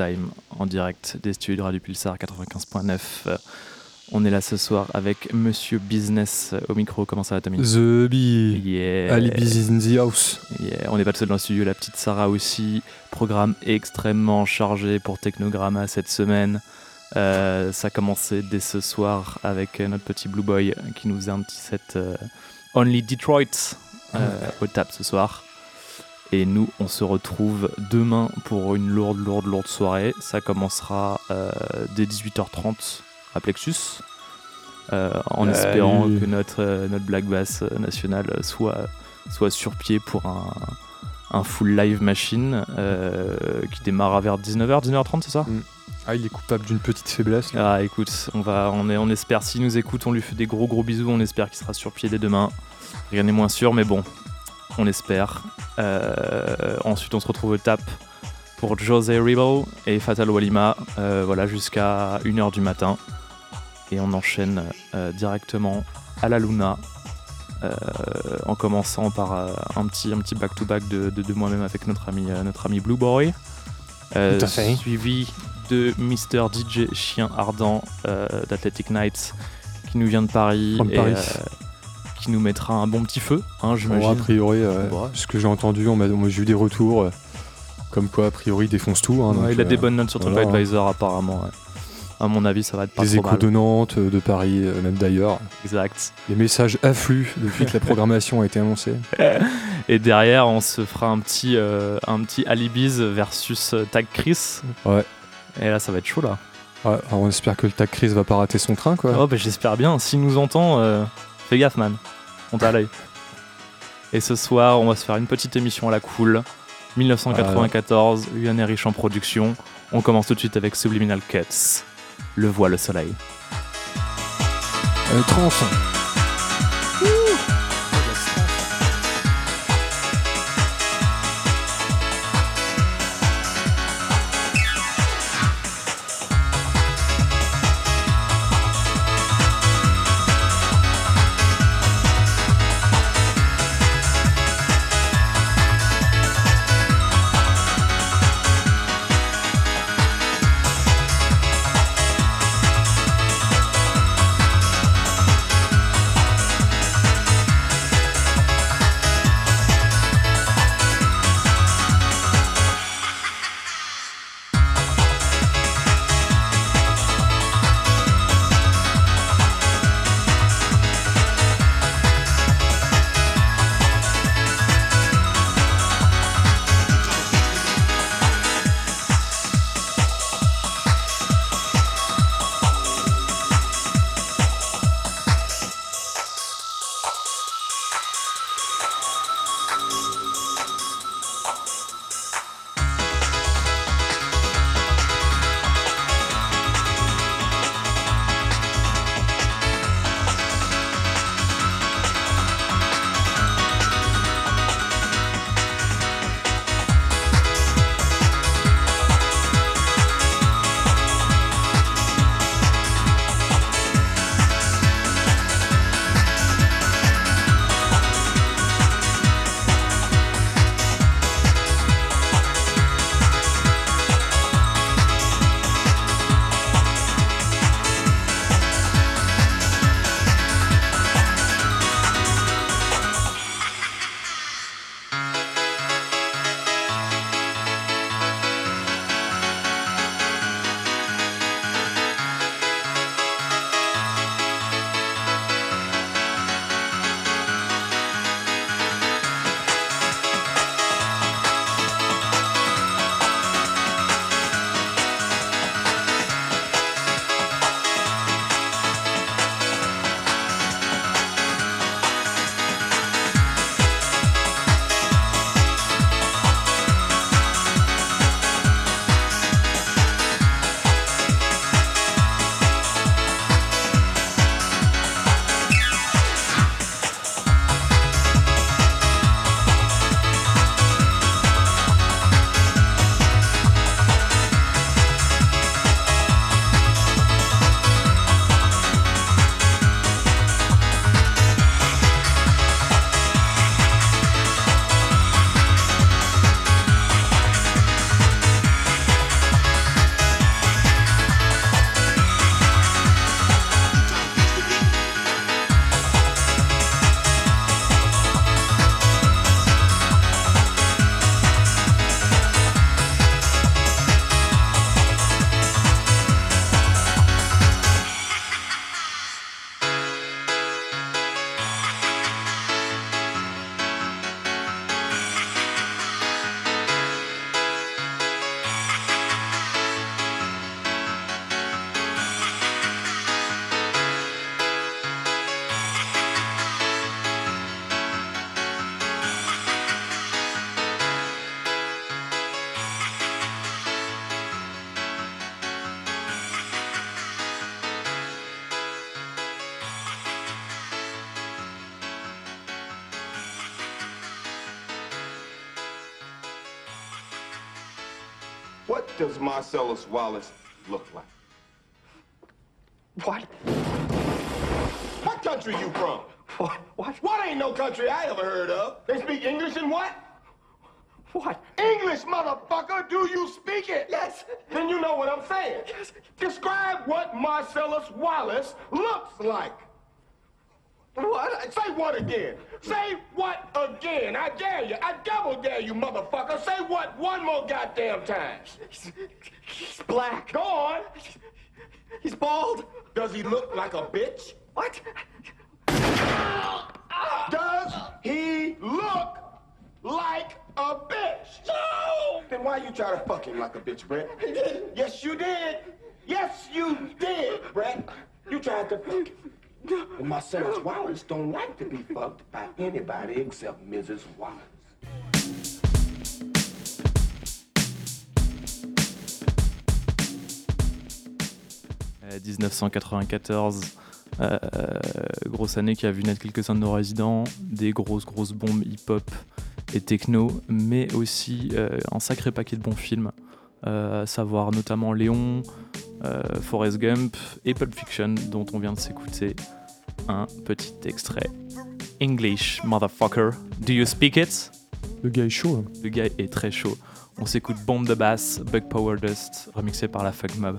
Time en direct des studios de Radio Pulsar 95.9. On est là ce soir avec Monsieur Business au micro. Comment ça va, Tommy? The Bee. Yeah. Ali in the house. Yeah. On n'est pas le seul dans le studio, la petite Sarah aussi. Programme extrêmement chargé pour Technogramma cette semaine. Euh, ça a commencé dès ce soir avec notre petit Blue Boy qui nous faisait un petit set euh, Only Detroit euh, au tap ce soir. Et nous, on se retrouve demain pour une lourde, lourde, lourde soirée. Ça commencera euh, dès 18h30 à Plexus. euh, en Allez. espérant que notre, euh, notre Black Bass national soit, soit sur pied pour un, un full live machine qui démarra vers 19h, 19h30, c'est ça? Ah, il est coupable d'une petite faiblesse. là. ah écoute, on va, on, est, on espère, s'il nous écoute, on lui fait des gros gros bisous, on espère qu'il sera sur pied dès demain. Rien n'est moins sûr, mais bon, on espère. Euh, ensuite, on se retrouve au tap pour José Ribo et Fatal Walima, euh, voilà, jusqu'à 1h du matin. Et on enchaîne euh, directement à la Luna, en commençant par un petit un petit back-to-back de, de- de moi-même avec notre ami, notre ami Blue Boy. Tout à fait. Suivi de Mister DJ Chien Ardent d'Athletic Nights qui nous vient de Paris From et Paris. Euh, qui nous mettra un bon petit feu, hein, Bon, j'imagine. a priori, euh, ce que j'ai entendu, on m'a, j'ai eu des retours euh, comme quoi, a priori, il défonce tout. hein, Ouais, donc, il a des euh, bonnes notes sur voilà, TripAdvisor apparemment. ouais. À mon avis, ça va être pas Des trop échos mal. de Nantes, euh, de Paris, euh, même d'ailleurs. Exact. Les messages affluent depuis que la programmation a été annoncée. Et derrière, on se fera un petit, euh, un petit Alibiz versus euh, Tag Chris. Ouais. Et là, ça va être chaud là. Ouais, alors on espère que le TAC Chris va pas rater son train, quoi. Oh, bah, j'espère bien. S'il nous entend, euh, Fais gaffe, man. On t'a l'œil. Et ce soir, on va se faire une petite émission à la cool. 1994, Yann euh... Riche en production. On commence tout de suite avec Subliminal Cuts. Le voit le soleil. Euh, does Marcellus Wallace look like? What? What country you from? What? What? What ain't no country I ever heard of? They speak English and what? What? English, motherfucker! Do you speak it? Yes. Then you know what I'm saying. Yes. Describe what Marcellus Wallace looks like. What? Say what again? Say what again? I dare you. I double dare you, motherfucker. Say what one more goddamn time. He's, he's black. Go on. He's bald. Does he look like a bitch? What? Does he look like a bitch? No! Then why you try to fuck him like a bitch, Brett? He didn't. Yes, you did. Yes, you did, Brett. You tried to fuck him. Wallace fucked. Wallace. Euh, 1994, euh, grosse année qui a vu naître quelques-uns de nos résidents, des grosses grosses bombes hip-hop et techno, mais aussi euh, un sacré paquet de bons films, euh, à savoir notamment Léon, euh, Forrest Gump et Pulp Fiction, dont on vient de s'écouter un petit extrait. English, motherfucker, do you speak it? Le gars est chaud. hein. Le gars est très chaud. On s'écoute Bombe de basse, Bug Power Dust, remixé par la Fug Mob.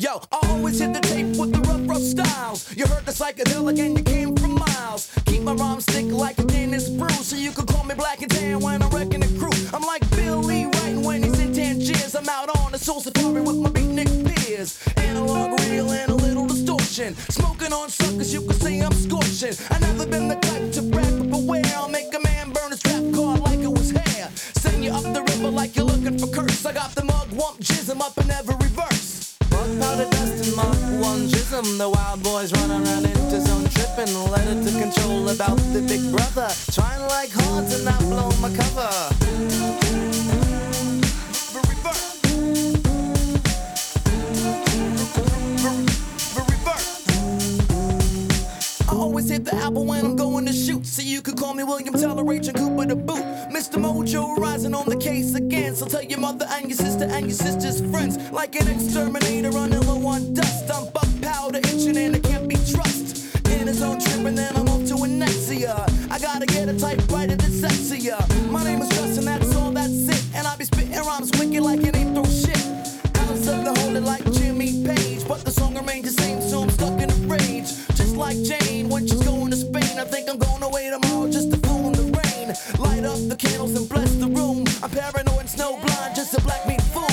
Yo, I always hit the tape with the rough, rough styles. You heard the psychedelic and you came from miles. Keep my rhymes thick like a Dennis Bruce, so you can call me black and tan when I'm wrecking the crew. I'm like Billy writing when he's in Tangiers. I'm out on a soul safari with my beatnik peers. Analog, real, and a little distortion. Smoking on suckers, you can say I'm scorching. I never been the type to brag, but beware, I'll make a man burn his trap card like it was hair. Send you up the river like you're looking for curse. I got the mug, wump, jism up in every verse. Powder dust and Mark one jism. The wild boys run around into zone tripping. Let it to control about the big brother. Trying like hard to not blow my cover. I always hit the apple when I'm going So you could call me William Teller, Agent Cooper the boot. Mr. Mojo rising on the case again. So tell your mother and your sister and your sister's friends. Like an exterminator on dust. I'm buck powder itching and it can't be trust. In his own trip and then I'm off to Anexia. I gotta get a typewriter that's. My name is Justin, that's all, that's it. And I be spitting rhymes wicked like it ain't throw shit. Alice of the Holy like Jimmy Page. But the song remains the same, so I'm stuck in a rage. Just like Jane when she's going to. I think I'm going away tomorrow just to fool in the rain. Light up the candles and bless the room. I'm paranoid, snow blind, just a black meat fool.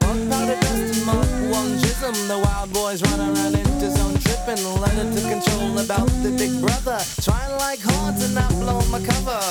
Fuck powder dust and Mark one jism. The wild boys run around into zone tripping. Let it to control about the big brother. Trying like hard to not blow my cover.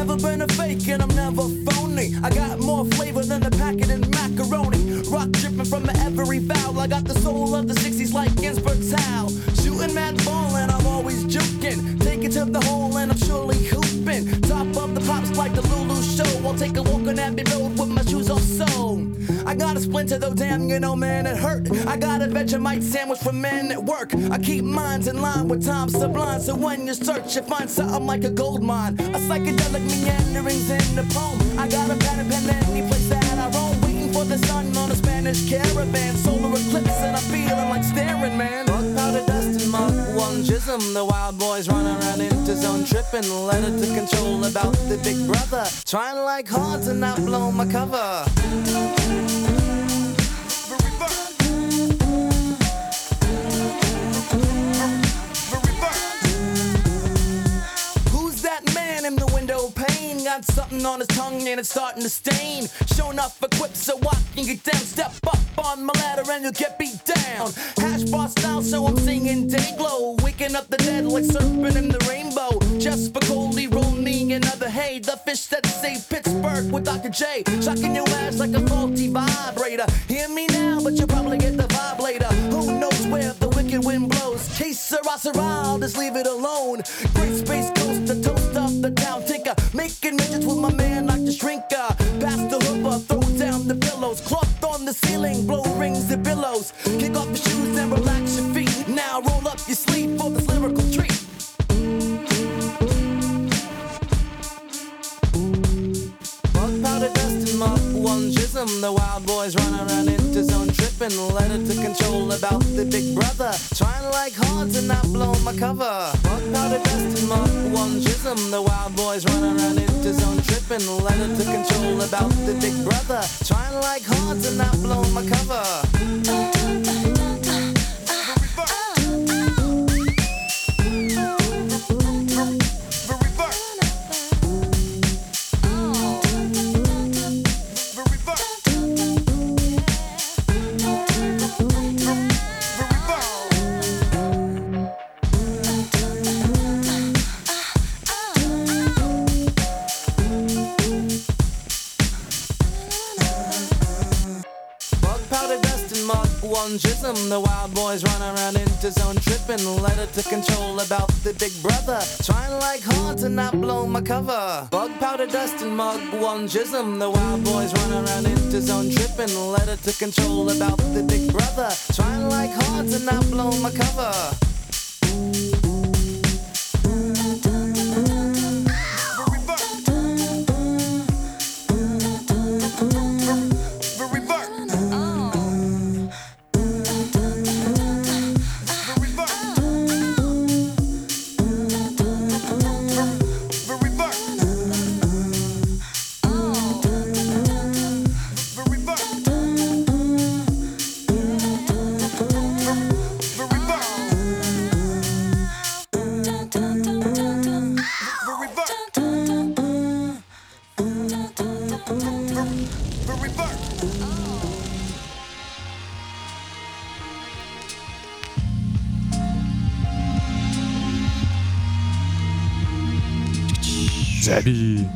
Never been a fake and I'm never phony. I got more flavor than the packet in macaroni. Rock dripping from every valve. I got the soul of the 60s like Ginsberg Towel. Shooting mad ball and I'm always juking. Take it to the hole and I'm surely hooping. Top of the pops like the Lulu show. I'll take a walk on Abbey Road with my shoes. I got a splinter though, damn, you know, man, it hurt. I got a Vegemite sandwich for men at work. I keep minds in line with time sublime. So when you search, you find something like a gold mine. A psychedelic meanderings in the poem. I got a pen and pen any place that I roam. Waiting for the sun on a Spanish caravan. Solar eclipse and I'm feeling like staring, man. Mark one jism. The wild boys run around into zone tripping. Let it to control about the big brother. Trying like hard to not blow my cover. Who's that man in the window pane? Got something on his tongue and it's starting to stain. Showing up equipped so I can get down. Step up on my ladder and you'll get beat down. Hash bar style, so I'm singing day glow. Waking up the dead like serpent in the rainbow. Just for Coley, roll me another hay. The fish that saved Pittsburgh with Dr. J. Shocking your ass like a faulty vibrator. Hear me now, but you'll probably get the vibe later. Who knows where the wicked wind blows? the ceiling, blow rings and billows. Kick off your shoes and relax your feet. Now roll up your sleeve for this lyrical treat. Bug powder dust and mob one chism. The wild boys run around into zone open letter to control about the big brother. Trying like hard to not blow my cover. Bug powder dust and mark one chism. The wild boys run around in zone tripping. Letter to control about the big brother. Trying like hard to not blow my cover. plungism. The wild boys run around into zone, tripping. Letter to control about the big brother. Trying like hard to not blow my cover. Bug powder dust and mug plungism. The wild boys run around into zone, tripping. Letter to control about the big brother. Trying like hard to not blow my cover.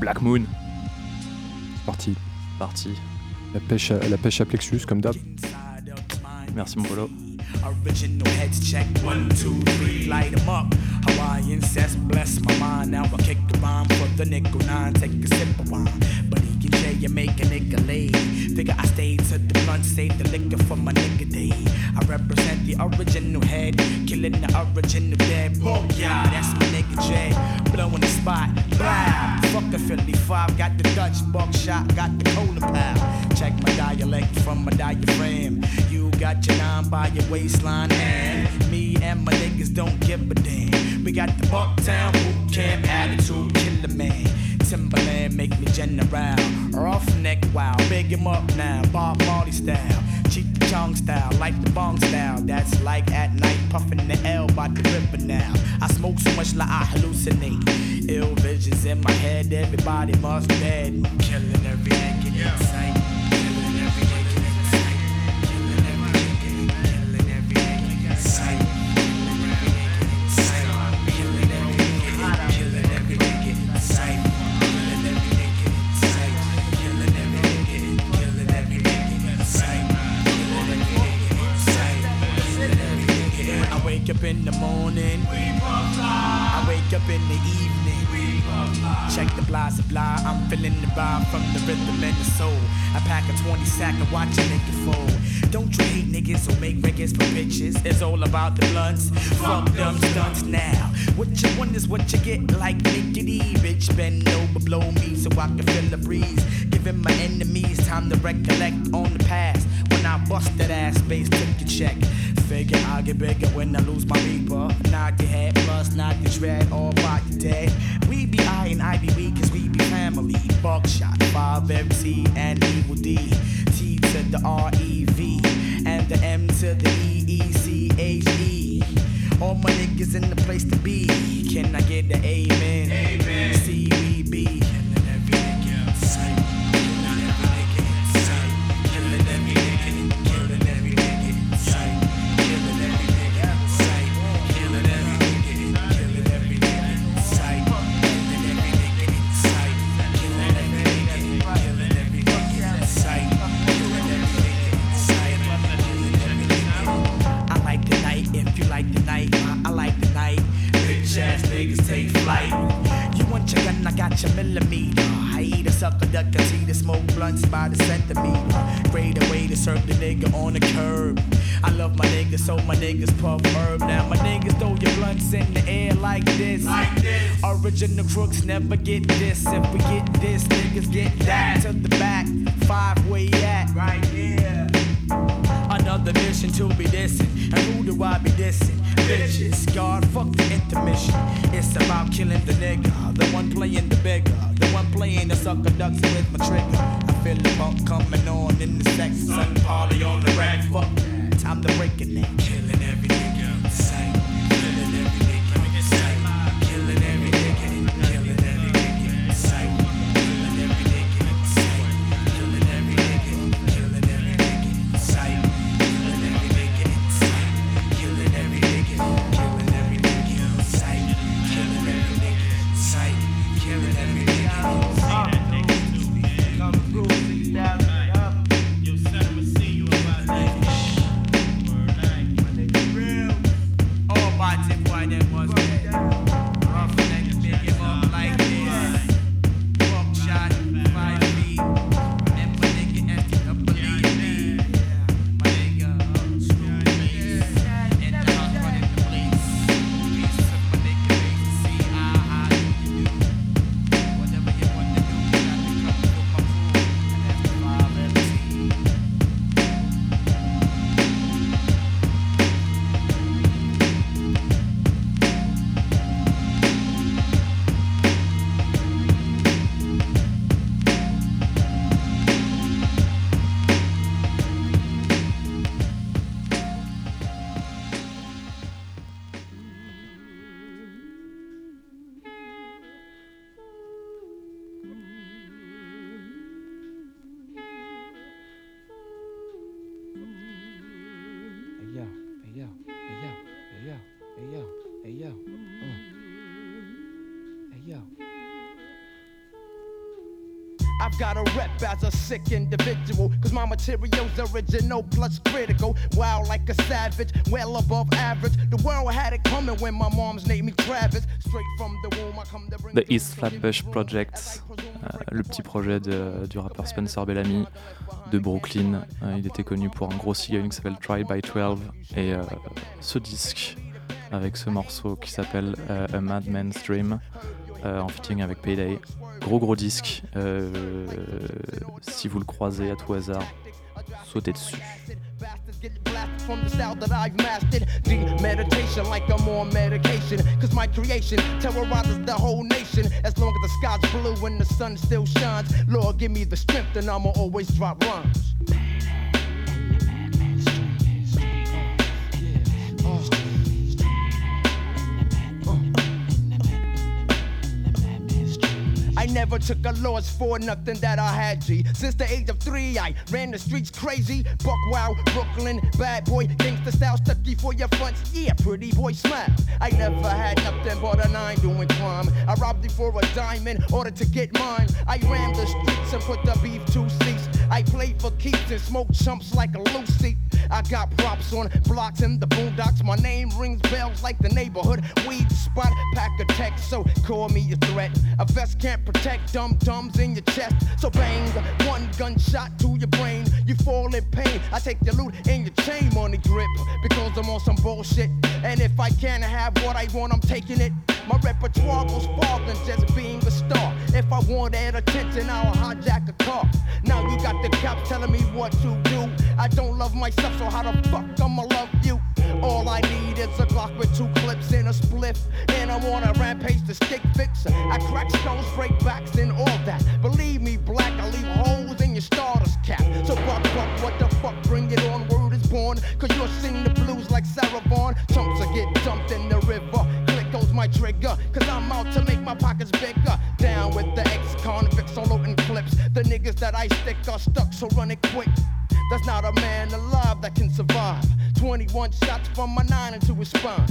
Black Moon, C'est parti. parti. La pêche, à, la pêche à plexus, comme d'hab. Merci mon polo. Original heads check. One, two, three, light 'em up. Hawaiian cess, bless my mind. Now I kick the bomb for the nickel nine. Take a sip of wine. Buddy, you say you make a nigga lay. Figure I stayed to the blunt, save the liquor for my nigga day. I represent the original head, killing the original dead. Oh, yeah, that's my nigga J. Blowing the spot, blah. Fuck the Philly 5, got the Dutch buckshot, got the cola pal. Check my dialect from my diaphragm. You got your nine by your waistline, and me and my niggas don't give a damn. We got the Bucktown boot camp attitude, killer man. Timberland make me general. Roughneck wow, big him up now. Bob Marley style, cheek chong style, like the bong style. That's like at night, puffing the L by the river now. I smoke so much like I hallucinate. Ill visions in my head, everybody must dead. Killing every nigga in sight. Up in the evening. Check the blah supply, I'm feeling the vibe from the rhythm and the soul. I pack a 20 sack and watch a nigga fold. Don't you hate niggas who make records for bitches? It's all about the blunts. Fuck them stunts now. What you want is what you get, like Nickety. Bitch, bend over, blow me so I can feel the breeze. Giving my enemies time to recollect on the past. When I bust that ass, space took a check. Figure I'll get bigger when I lose my reaper. Knock your head, plus knock your dread, all by your dead. We be I and I be we, cause we be family. Buckshot, 5MC, and Evil D. T to the R E V, and the M to the E E C H E. All my niggas in the place to be. Can I get the amen? Amen. C so my niggas puff herb. Now my niggas throw your blunts in the air like this. Like this. Original crooks never get this. If we get this, niggas get that to the back. Five way at? Right here. Another mission to be dissing. And who do I be dissing? Bitches. God, fuck the intermission. It's about killing the nigga. The one playing the bigger. The one playing the sucker ducks with my trigger. I feel the pump coming on in the sex. Sun party on the rack. Fuck. Time to break it. I've got a rep as a sick individual. Cause my material's original plus critical. Wild like a savage, well above average. The world had it coming when my mom's named me Travis. Straight from the womb, I come to bring The East Flatbush Project, euh, le petit projet de- du rappeur Spencer Bellamy de Brooklyn. Euh, il était connu pour un gros single qui s'appelle Try by 12 et euh, ce disque avec ce morceau qui s'appelle euh, A Madman's Dream euh, en featuring avec Payday. Gros gros disque. euh, si vous le croisez à tout hasard, sautez dessus. From the style that I've mastered. Deep meditation like I'm on medication. Cause my creation terrorizes the whole nation. As long as the sky's blue and the sun still shines. Lord, give me the strength and I'ma always drop rhymes. Never took a loss for nothing that I had, G. Since the age of three, I ran the streets crazy. Buck wild, Brooklyn, bad boy, gangsta style, stucky for your fronts. Yeah, pretty boy, smile. I never had nothing but a nine doing crime. I robbed it for a dime in order to get mine. I ran the streets and put the beef to cease. I played for keeps and smoked chumps like a Lucy. I got props on blocks in the boondocks. My name rings bells like the neighborhood weed spot. Pack a text, so call me a threat. A vest can't protect dum dums in your chest. So bang, one gunshot to your brain. You fall in pain. I take your loot and your chain money grip because I'm on some bullshit. And if I can't have what I want, I'm taking it. My repertoire goes far than just being a star. If I wanted attention, I'll hijack a car. Now you got the cops telling me what to do. I don't love myself, so how the fuck I'ma love you? All I need is a Glock with two clips and a spliff. And I'm on a rampage to stick fix. I crack skulls, break backs, and all that. Believe me, black, I leave holes in your starter's cap. So buck, buck, what the fuck? Bring it on, word is born. Cause you'll sing the blues like Sarah Vaughan. Chumps will get dumped in the river. Click goes my trigger. Cause I'm out to make my pockets bigger. Down with the ex-convicts, all loading clips. The niggas that I stick are stuck, so run it quick. There's not a man alive that can survive. 21 shots from my nine into his spine.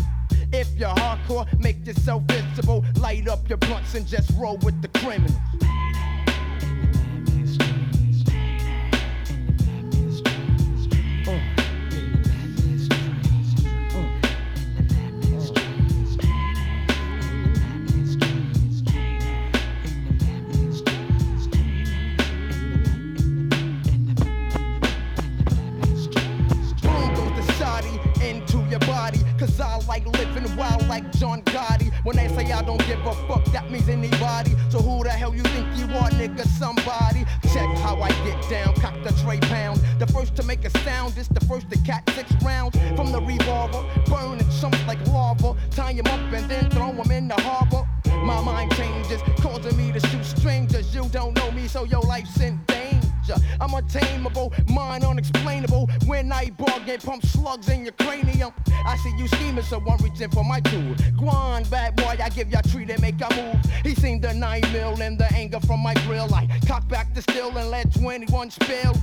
If you're hardcore, make yourself visible. Light up your blunts and just roll with the criminals. Gotti. When they say I don't give a fuck, that means anybody. So who the hell you think you are, nigga? Somebody. Check how I get down, cock the tray pound. The first to make a sound is the first to catch six rounds from the revolver. Burning chunks like lava. Tie him up and then throw him in the harbor. My mind changes, causing me to shoot strangers. You don't know me, so your life's in I'm untamable, mind unexplainable. When I bargain, pump slugs in your cranium. I see you scheming, so I'm reaching for my tool. Guan, bad boy, I give ya treat and make a move. He seen the nine mil and the anger from my grill. I cock back the still and let 21 spill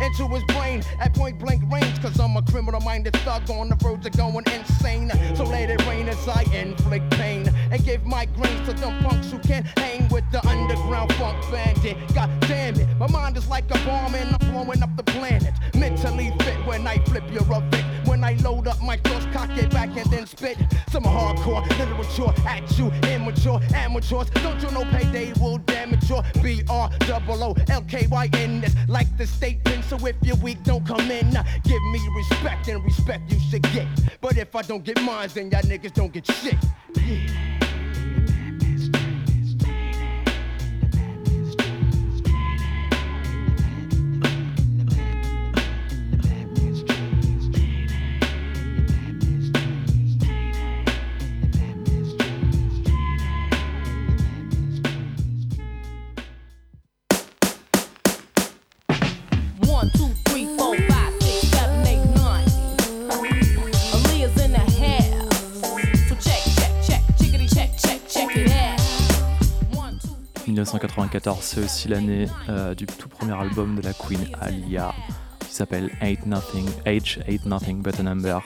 into his brain at point blank range. Cause I'm a criminal minded thug on the verge of going insane. So let it rain as I inflict pain and give my grains to them punks who can't hang with the underground funk bandit. God damn it, my mind is like a bomb and I'm blowing up the planet. Mentally fit when I flip your Vic. When I load up my thoughts, cock it back and then spit some hardcore literature at you, immature amateurs. Don't you know payday will damage your B R double O L K Y N this like the state. So if you're weak, don't come in. Nah, give me respect and respect you should get. But if I don't get mine, then y'all niggas don't get shit. Yeah. 1994, c'est aussi l'année euh, du tout premier album de la Queen Alia qui s'appelle Ain't Nothing, H Ain't Nothing But a Number.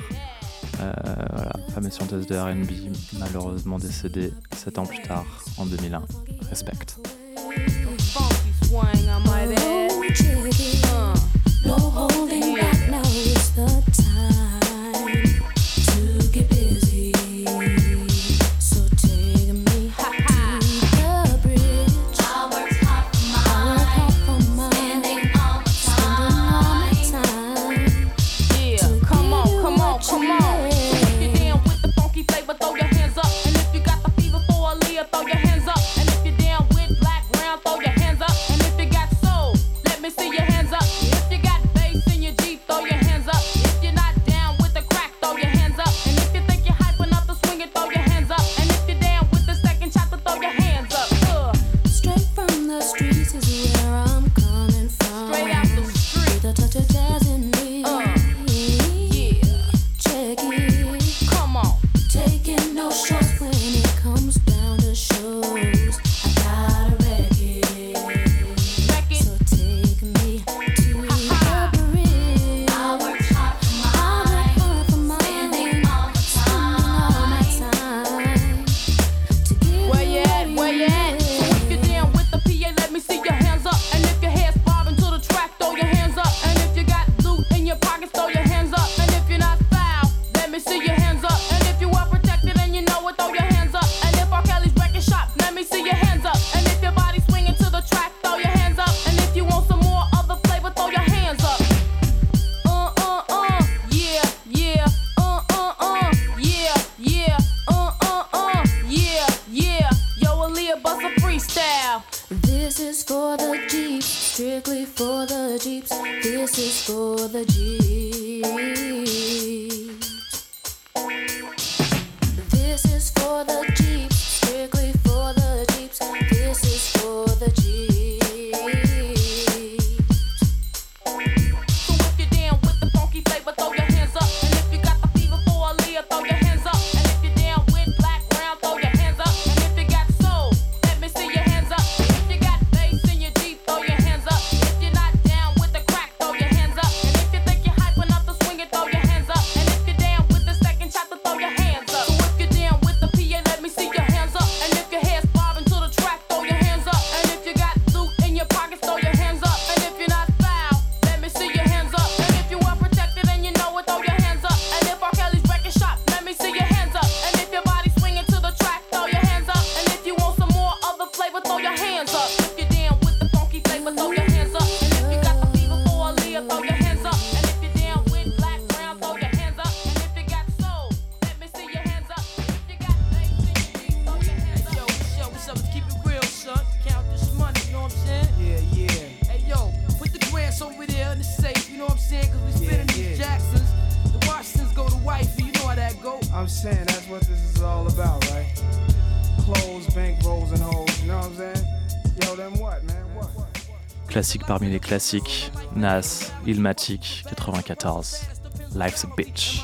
Euh, voilà, fameuse chanteuse de RB, malheureusement décédée 7 ans plus tard, en 2001. Respect. Parmi les classiques. Nas, Ilmatic, 94. Life's a bitch.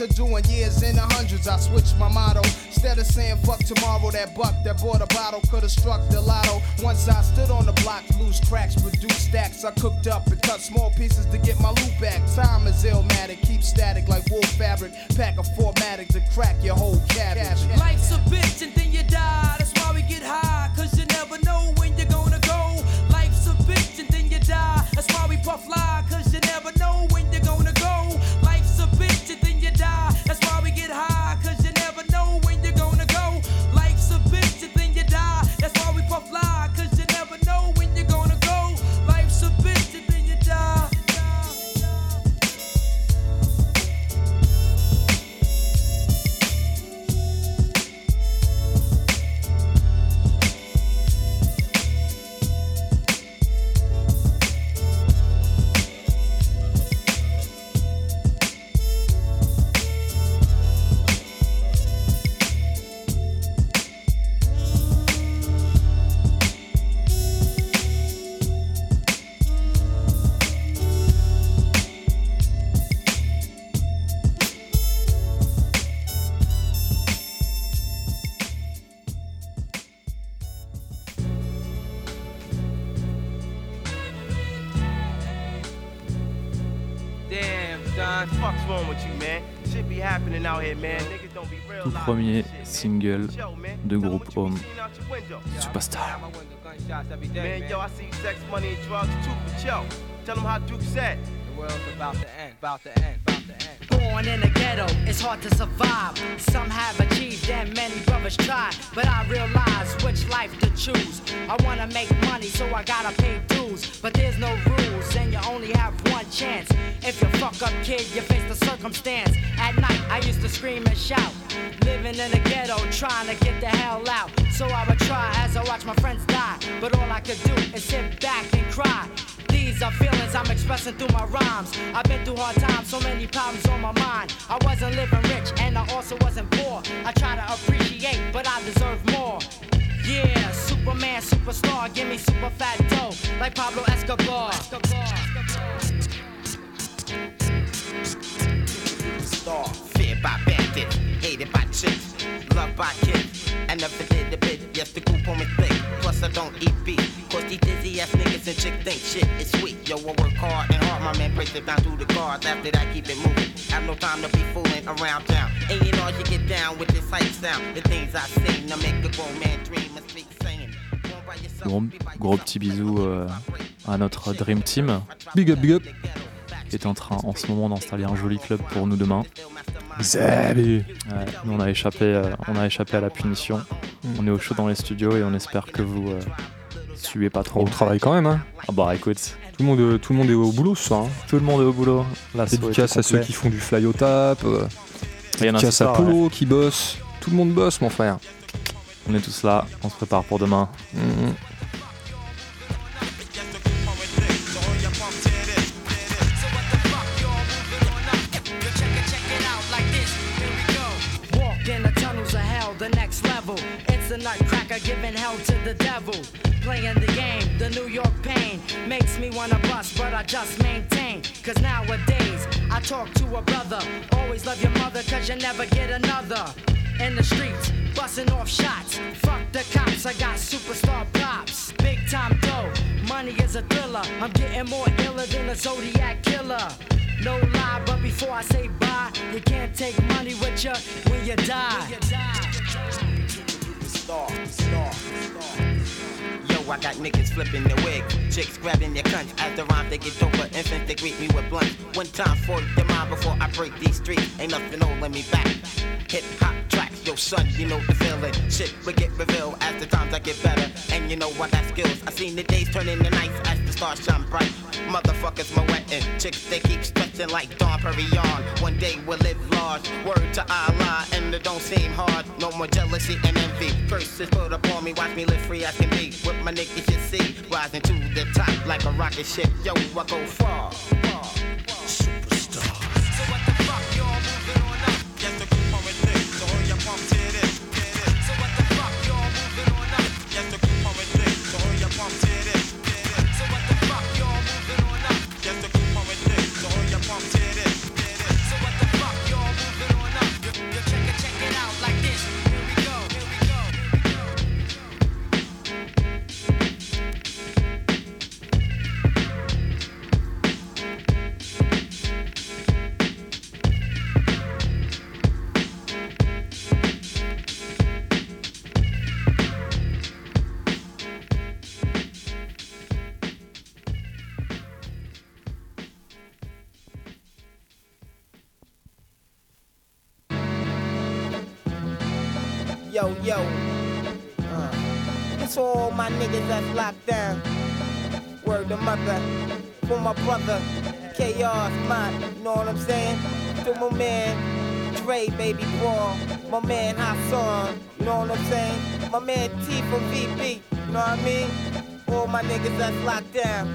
Are doing years in the hundreds. I switched my motto. Instead of saying fuck tomorrow, that buck that bought a bottle could have struck the lotto. Once I stood on the block, loose cracks, produce stacks. I cooked up Tout premier single de groupe Home, Superstar. Man, yo, I see sex, money, and drugs too, but yo, tell them how Duke said. World's about to end, about to end, about to end. Born in the ghetto, it's hard to survive. Some have achieved and many brothers try. But I realize which life to choose. I wanna make money, so I gotta pay dues. But there's no rules, and you only have one chance. If you fuck up, kid, you face the circumstance. At night, I used to scream and shout. Living in the ghetto, trying to get the hell out. So I would try as I watch my friends die. But all I could do is sit back and cry. These are feelings I'm expressing through my rhymes. I've been through hard times, so many problems on my mind. I wasn't living rich and I also wasn't poor. I try to appreciate, but I deserve more. Yeah, Superman, superstar, give me super fat dough, like Pablo Escobar. Star, feared by bandits, hated by chicks, loved by kids. I never did a bit, yes, the group on me thick. Plus, I don't eat beef. Cause these dizzy ass niggas and chicks think shit is sweet. Yo, I work hard and hard, my man breaks it down through the cards. After that, keep it moving. Have no time to be fooling around town. And you know, you get down with this hype sound. The things I say, now make a grown man dream and speak singing. Gros, gros petit bisou euh, à notre Dream Team. Big up, big up. Qui est en train en ce moment d'installer un joli club pour nous demain. Salut Ouais, nous on a échappé, euh, on a échappé à la punition. On est au chaud dans les studios et on espère que vous euh, suivez pas trop. On travaille quand même, hein. Ah bah écoute, Tout le monde, euh, tout le monde est au boulot ce soir. hein. tout le monde est au boulot. Là, Dédicace à ceux qui font du fly au tap. euh, Il y en a Dédicace à Polo qui bosse. Tout le monde bosse, mon frère. On est tous là, on se prépare pour demain. Mhm. Level. It's a nutcracker giving hell to the devil. Playing the game, the New York pain makes me wanna bust, but I just maintain. Cause nowadays, I talk to a brother. Always love your mother, cause you never get another. In the streets, busting off shots. Fuck the cops, I got superstar props. Big time dough, money is a thriller. I'm getting more iller than a Zodiac killer. No lie, but before I say bye, you can't take money with you when you die. Stop. Stop. Stop. I got niggas flipping their wig, chicks grabbing their cunts. As the rhyme they get over, infants they greet me with blunts. One time for the mind before I break these streets. Ain't nothing holding me back. Hip hop tracks, yo son, you know the feeling. Shit will get revealed as the times I get better. And you know I got skills. I seen the days turn into nights as the stars shine bright. Motherfuckers my wetting, chicks they keep stretching like Dawn Perignon. One day we'll live large. Word to Allah, and it don't seem hard. No more jealousy and envy. Curses put upon me, watch me live free as can be. With my niggas you see, rising to the top like a rocket ship. Yo, I go far. Superstar. So that's locked down.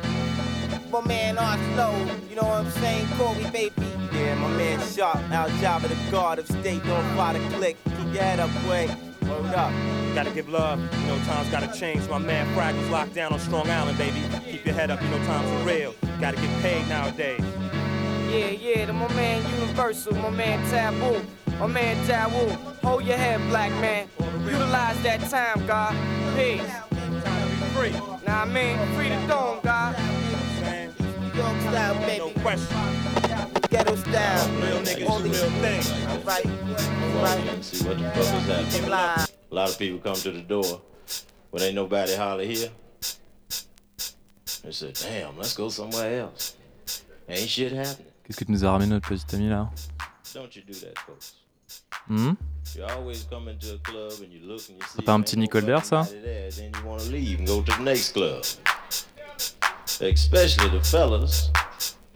My man Slow. You know what I'm saying? Corey, baby. Yeah, my man Sharp, Al Java, the guard of state, don't fly the click. Keep your head up, boy. Word up. Gotta give love, you know times gotta change. My man Frag was locked down on Strong Island, baby. Keep your head up, you know times are real. Gotta get paid nowadays. Yeah, yeah, to my man Universal, my man Taboo, my man Taboo. Hold your head, black man. Utilize that time, God. Peace. Free. Nah, I mean, free the dome, God. New York style, baby. No question. Ghetto style. Real niggas All do these- real things. Right, right. See what the fuck is happening. A lot of people come to the door when ain't nobody holler here. They said, damn, let's go somewhere else. Ain't shit happening. Qu'est-ce que tu nous as ramené notre petit ami là Don't you do that, folks. Hmm. C'est pas un petit Nicole Dare, ça Especially the fellas.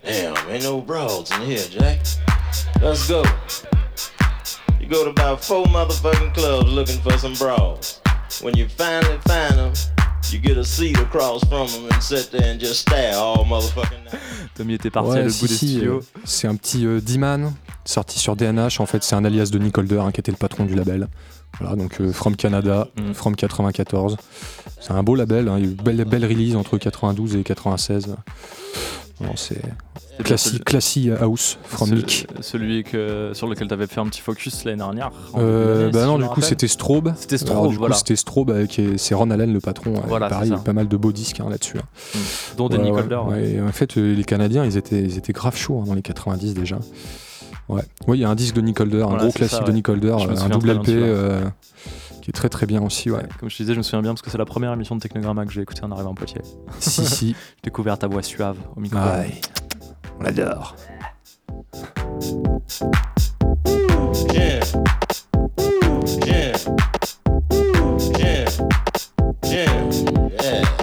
Damn, ain't no broads in here, Jack. Let's go. You go to about four motherfucking clubs looking for some broads. When you finally find them, you get a seat across from them and sit there and just stare all motherfucking night. Tommy était parti Ouais, à le si, bout des si, studios. euh, c'est un petit euh, D-Man sorti sur DNH. En fait, c'est un alias de Nick Holder hein, qui était le patron du label. Voilà, donc euh, From Canada, Mm. From 94. C'est un beau label. hein, Il y a eu une belle, belle release entre 92 et 96. Non, c'est classique, classique house from Nick. Celui que, sur lequel tu avais fait un petit focus l'année dernière. Euh, bah si non, du coup c'était Strobe. C'était Alors, Strobe, du coup voilà. c'était Strobe avec c'est Ron Allen le patron. euh, Voilà, pareil, c'est ça. pas mal de beaux disques hein, là-dessus. hein. Mm. Dont des Ouais. Et en fait, euh, les Canadiens, ils étaient, ils étaient grave chauds hein, dans les 90 déjà. Ouais, Ouais, il y a un disque de Nick Holder, un gros classique ça, de. Nick Holder, euh, un double LP euh, qui est très très bien aussi. Ouais. Comme je te disais, je me souviens bien parce que c'est la première émission de Technogramma que j'ai écoutée en arrivant à Poitiers. Si, si. J'ai découvert ta voix suave au micro. Ouais. On l'adore. Yeah. Yeah. Yeah. Yeah. Yeah. Yeah.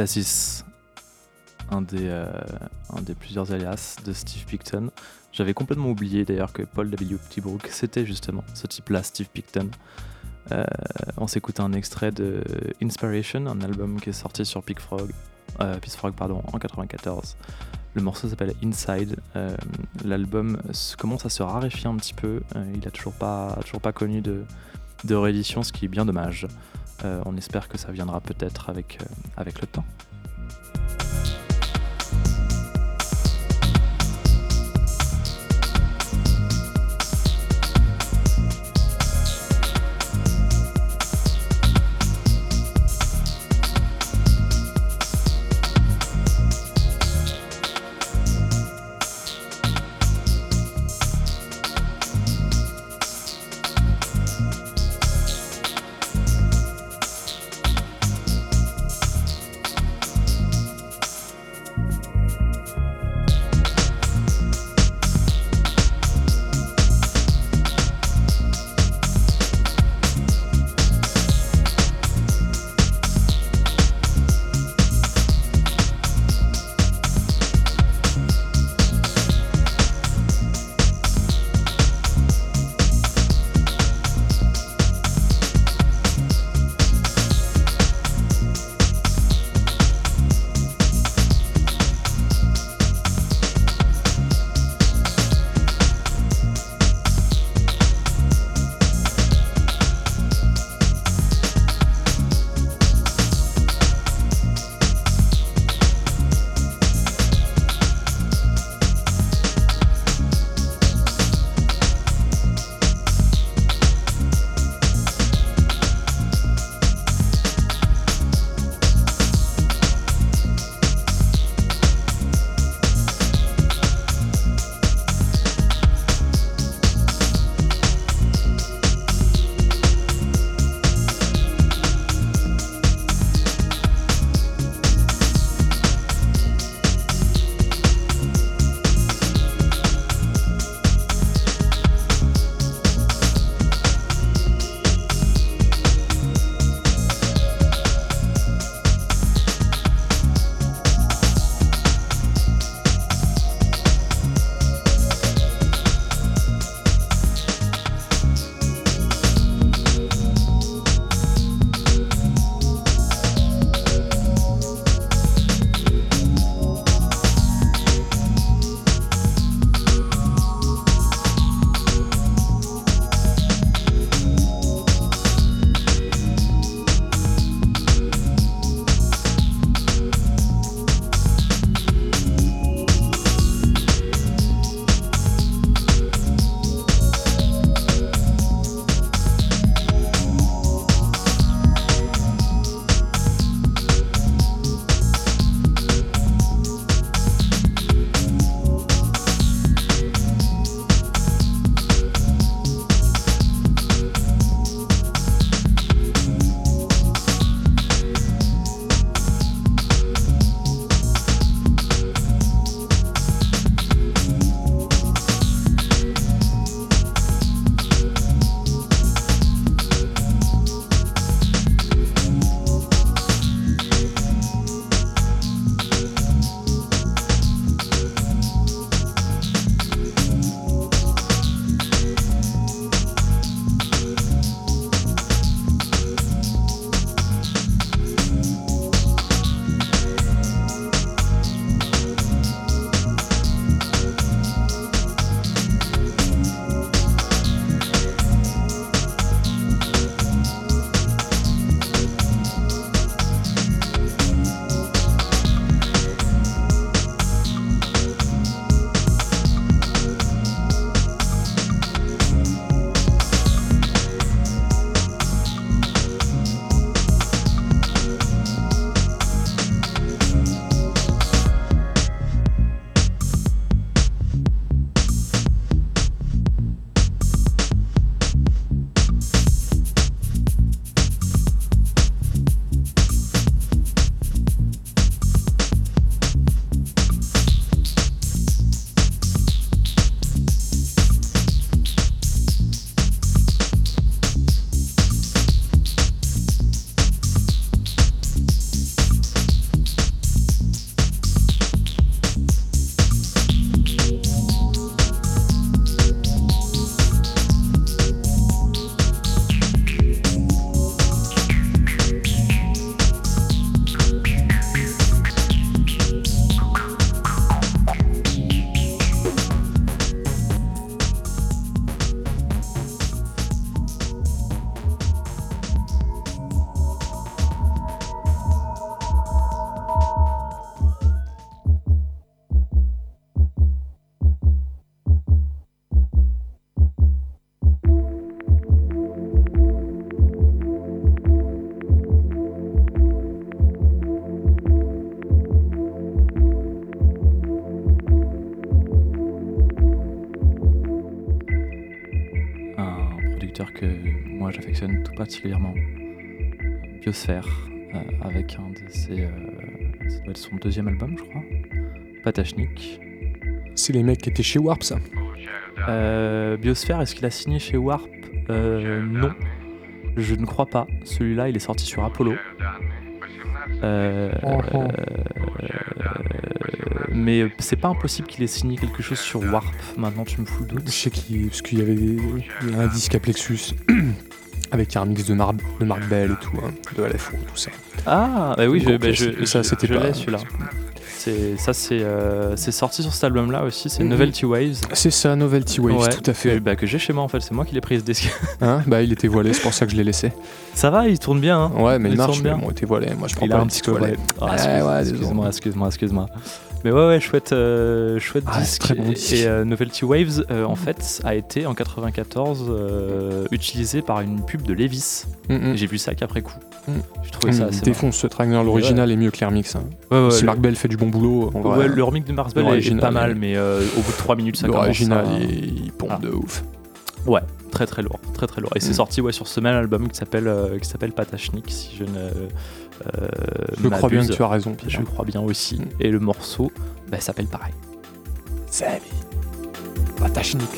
Stasis, un des, euh, un des plusieurs alias de Steve Picton. J'avais complètement oublié d'ailleurs que Paul W. Tibrook, c'était justement ce type-là, Steve Picton. Euh, on s'écoute un extrait de Inspiration, un album qui est sorti sur Peak Frog, euh, Peace Frog pardon, en 94. Le morceau s'appelle Inside. L'album commence à se raréfier un petit peu. Il a toujours pas, toujours pas connu de, de réédition, ce qui est bien dommage. Euh, on espère que ça viendra peut-être avec, euh, avec le temps. Particulièrement. Biosphère, euh, avec un de ses. euh, ça doit être son deuxième album, je crois. Patachnik. C'est les mecs qui étaient chez Warp, ça. Euh, Biosphère, est-ce qu'il a signé chez Warp? Non. Je ne crois pas. Celui-là, il est sorti sur Apollo. Euh, Oh, oh. mais c'est pas impossible qu'il ait signé quelque chose sur Warp. Maintenant, tu me fous le doute. Je sais qu'il parce qu'il y avait des- un disque à Plexus avec un mix de, Mar de Marc Bell et tout, hein, de LFO, tout ça. Ah, bah oui, je, bah, je, ça c'était pas celui-là. C'est ça, c'est euh, c'est sorti sur cet album-là aussi. C'est Mhm. Novelty Waves. C'est ça, Novelty Waves, Ouais, tout à fait. que- bah, que j'ai chez moi en fait. C'est moi qui l'ai pris ce disque. Hein bah il était voilé, c'est pour ça que je l'ai laissé. Ça va, il tourne bien. Hein. Ouais, mais il, marche, mais bien. bon, il était voilé. Moi je prends il pas un disque petit peu voilé. Ah, Ouais, excuse- ouais, excuse-moi, excuse-moi, excuse-moi. Mais ouais, ouais, chouette, euh, chouette Ah, disque. très bon disque. Et euh, Novelty Waves, euh, en fait, a été en 94 euh, utilisé par une pub de Levis. Mm, mm. J'ai vu ça qu'après coup. Mm. J'ai trouvé ça Il assez défonce ce track. L'original est mieux que l'Airmix. Hein. Ouais, ouais, si le- Marc Bell fait du bon boulot, on va. Ouais, le remix de Mars Bell est- pas mal, mais au bout de 3 minutes, ça commence. L'original, à- il, il pompe Ah. de ouf. Ouais, très très lourd, très très lourd. Et c'est Mm. sorti ouais, sur ce même album qui s'appelle qui s'appelle Patachnik, si je ne. Euh, Je crois bien que tu as raison, Pierre. Je crois bien aussi. Et le morceau bah, s'appelle pareil. Salut. Patachnik.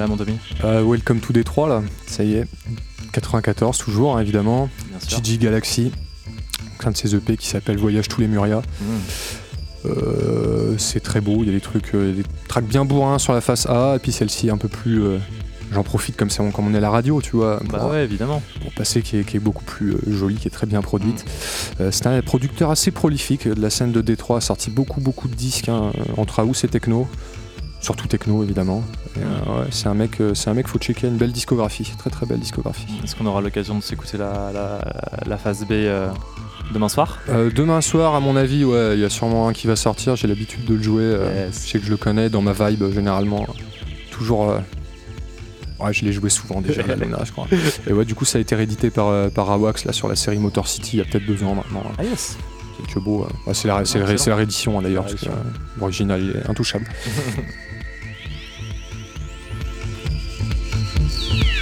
Là, mon Tommy Euh, Welcome to Détroit, là, ça y est. 94, toujours, hein, évidemment. Gigi Galaxy, un de ses EP qui s'appelle Voyage tous les Murias. Mmh. Euh, c'est très beau, il y a des trucs, euh, des tracks bien bourrins sur la face A, et puis celle-ci un peu plus. euh, J'en profite comme, ça, comme on est à la radio, tu vois. Bah ouais, évidemment. pour passer qui est, qui est beaucoup plus euh, jolie, qui est très bien produite. Euh, c'est un producteur assez prolifique de la scène de Détroit, a sorti beaucoup beaucoup de disques hein, entre house et techno, surtout techno évidemment. Euh, ouais, c'est un mec, euh, c'est un mec faut checker, une belle discographie, très très belle discographie. Est-ce qu'on aura l'occasion de s'écouter la, la, la phase B euh, demain soir? Euh, demain soir, à mon avis, ouais, il y a sûrement un qui va sortir. J'ai l'habitude de le jouer. Je sais que je le connais dans ma vibe généralement. Toujours. Ouais, je l'ai joué souvent déjà, la Lena, je crois. Et ouais, du coup, ça a été réédité par, par Awax là, sur la série Motor City il y a peut-être deux ans maintenant. Ah yes beaux. euh, ouais, c'est la, c'est la- c'est réédition hein, d'ailleurs, parce que l'original est intouchable. Thank you.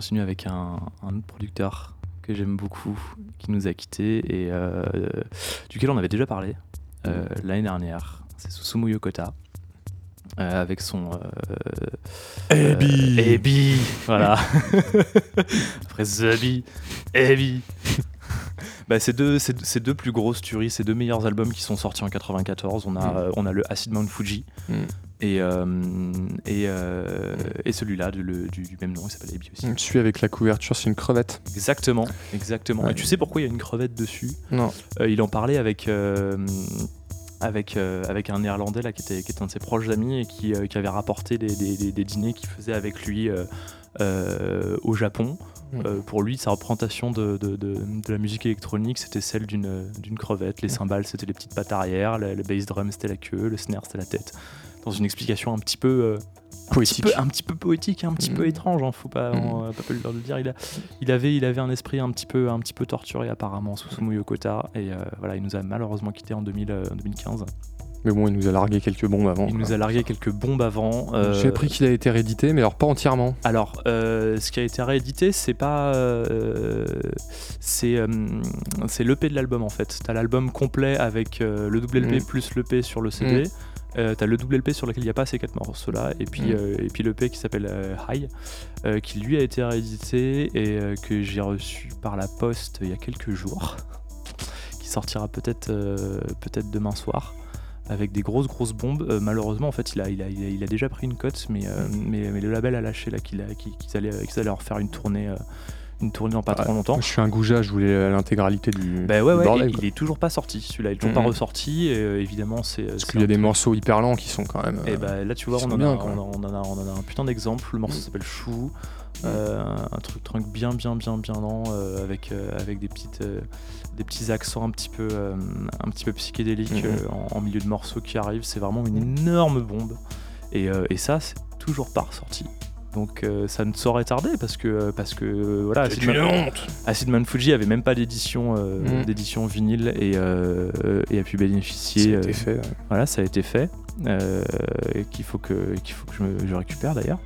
Continuer avec un, un autre producteur que j'aime beaucoup, qui nous a quittés et euh, duquel on avait déjà parlé euh, l'année dernière. C'est Susumu Yokota. euh, avec son. Ebi. Ebi Voilà Après Bee, Ebi bah, ces, deux, ces, deux- ces deux plus grosses tueries, ces deux meilleurs albums qui sont sortis en 94, on a, Mm. on a le Acid Mount Fuji Mm. Et, euh, et, euh, et celui-là du, le- du, du même nom, il s'appelle Ebi aussi. Celui avec la couverture, c'est une crevette. Exactement, exactement. Ouais. Et tu sais pourquoi il y a une crevette dessus? Non. Euh, Il en parlait avec, avec, euh, avec un néerlandais là, qui, était, qui était un de ses proches amis et qui, euh, qui avait rapporté des, des- des- des dîners qu'il faisait avec lui euh, au Japon. Pour lui, sa représentation de, de- de- de la musique électronique, c'était celle d'une d'une crevette. Les cymbales, c'était les petites pattes arrière, le, le bass drum, c'était la queue, le snare, c'était la tête. Dans une explication un petit peu. euh, un Poétique. petit peu- un petit peu poétique, un petit peu étrange, hein, faut pas, Mm. on, euh, pas le dire. Il, a, il, avait, il avait un esprit un petit peu, un petit peu torturé apparemment, Susumu Yokota, et euh, voilà, il nous a malheureusement quitté en 2000, euh, 2015. Mais bon, il nous a largué quelques bombes avant. Il nous a largué quelques bombes avant. euh, J'ai appris qu'il a été réédité, mais alors pas entièrement. Alors, euh, ce qui a été réédité, c'est pas. euh, c'est euh, l'EP de l'album en fait. T'as l'album complet avec euh, le double LP Mm. plus l'EP sur le CD. Mm. Euh, T'as le double LP sur lequel il n'y a pas ces quatre morceaux-là. Et puis, Mm. euh, et puis l'EP qui s'appelle euh, High, euh, qui lui a été réédité et que j'ai reçu par la poste il y a quelques jours. qui sortira peut-être peut-être demain soir avec des grosses grosses bombes. Euh, malheureusement, en fait, il a, il, a, il, a, il a déjà pris une cote, mais, euh, mais, mais le label a lâché là qu'ils allaient, allaient en refaire une tournée, euh, une tournée dans pas trop longtemps. Je suis un goujat, je voulais l'intégralité du, Bah ouais, du ouais, bordel. il est toujours pas sorti celui-là, il est toujours Mhm. pas ressorti. Et, euh, évidemment, c'est. Parce qu'il y a des morceaux hyper lents qui sont quand même. Et euh, bah là, tu vois, on en, bien, a, on, en- on en a, on en a un putain d'exemple. Le morceau s'appelle Chou. Euh, un truc, truc bien, bien, bien, bien lent euh, avec, euh, avec des, petites, euh, des petits accents un petit peu, euh, un petit peu psychédéliques Mhm. euh, en, en milieu de morceaux qui arrivent. C'est vraiment une énorme bombe. Et, euh, et ça, c'est toujours pas ressorti. Donc euh, ça ne saurait tarder parce que parce que euh, voilà C'est Acid une Man- honte. Acid Man Fuji avait même pas d'édition euh, d'édition vinyle et, euh, et a pu bénéficier Ça a été euh, fait, ouais. voilà ça a été fait euh, et qu'il faut que qu'il faut que je, me- je récupère d'ailleurs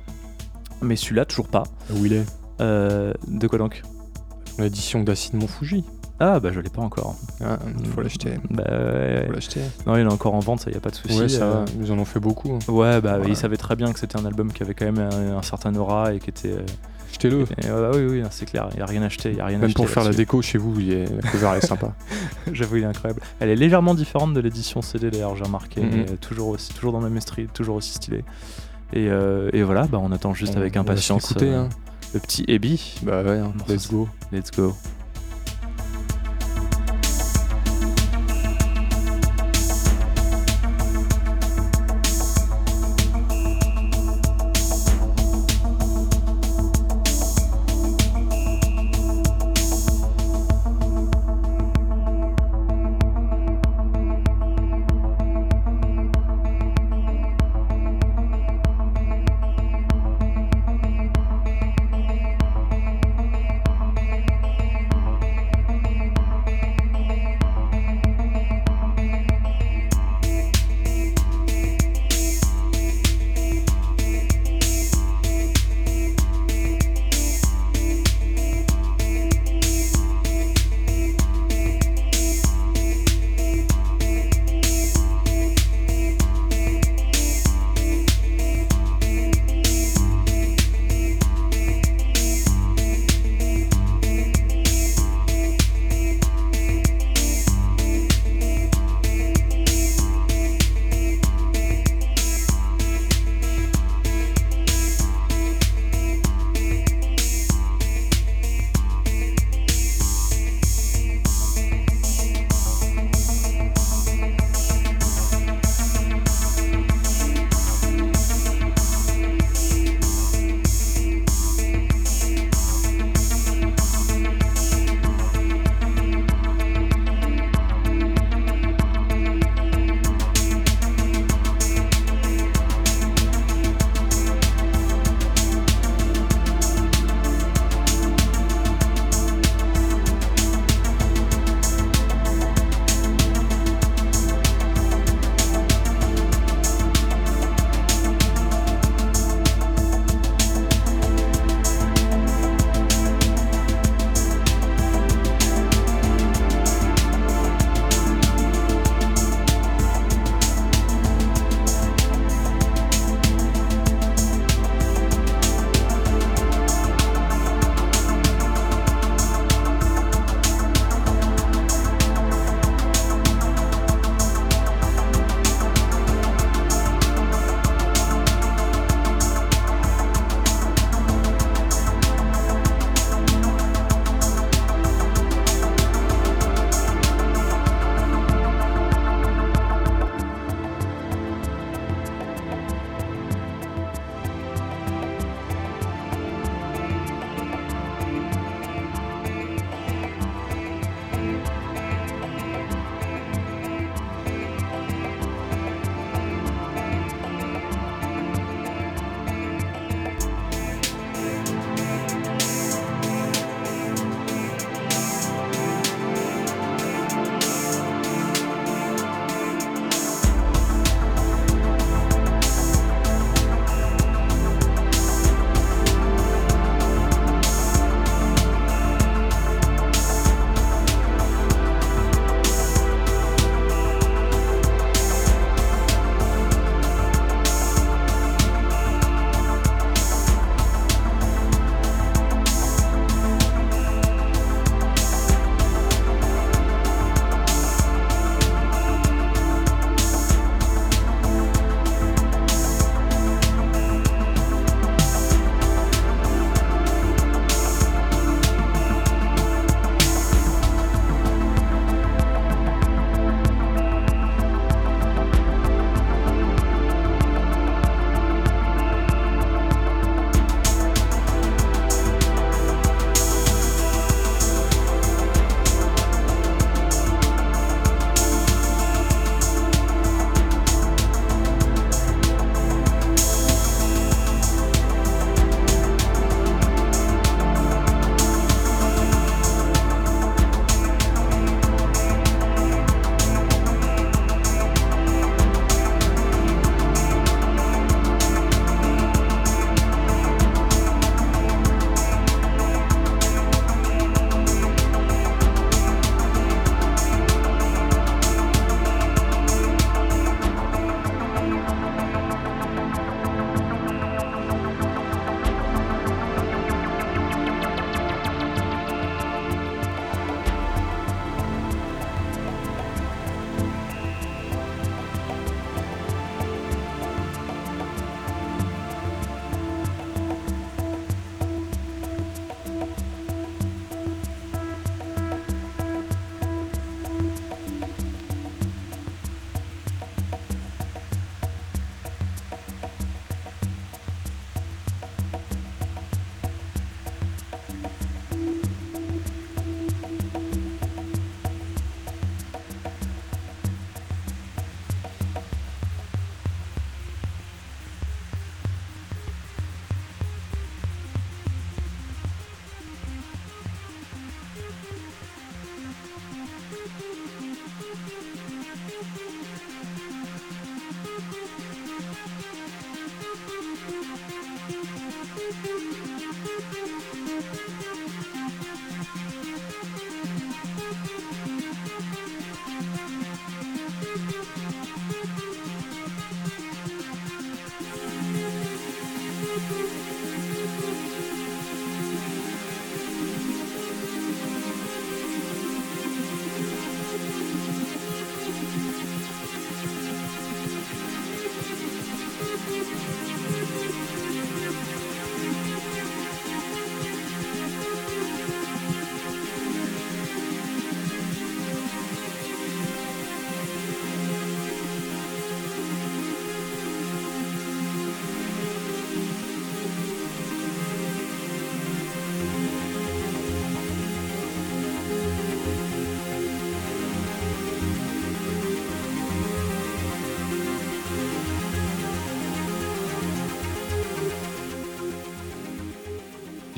mais celui-là toujours pas Où il est? Euh, de quoi donc? L'édition d'Acide Monfuji. Ah bah je l'ai pas encore Ah, il faut l'acheter. bah ouais. Faut l'acheter. non il est encore en vente ça y a pas de souci Ouais, ça euh, va, ils en ont fait beaucoup. hein. ouais bah ils savaient très bien que c'était un album qui avait quand même un, un certain aura et qui était euh, Achetez-le. et, bah oui oui c'est clair il y a rien acheté il y a rien Même acheté pour faire la déco chez vous, il est... la cover est sympa. J'avoue, il est incroyable. Elle est légèrement différente de l'édition CD d'ailleurs, j'ai remarqué, Mhm. mais euh, toujours, aussi, toujours dans le même esprit, toujours aussi stylé. Et, euh, et voilà, bah, on attend juste On- avec on va impatience euh, hein. le petit Ebi. Bah ouais, hein, let's go. Let's go.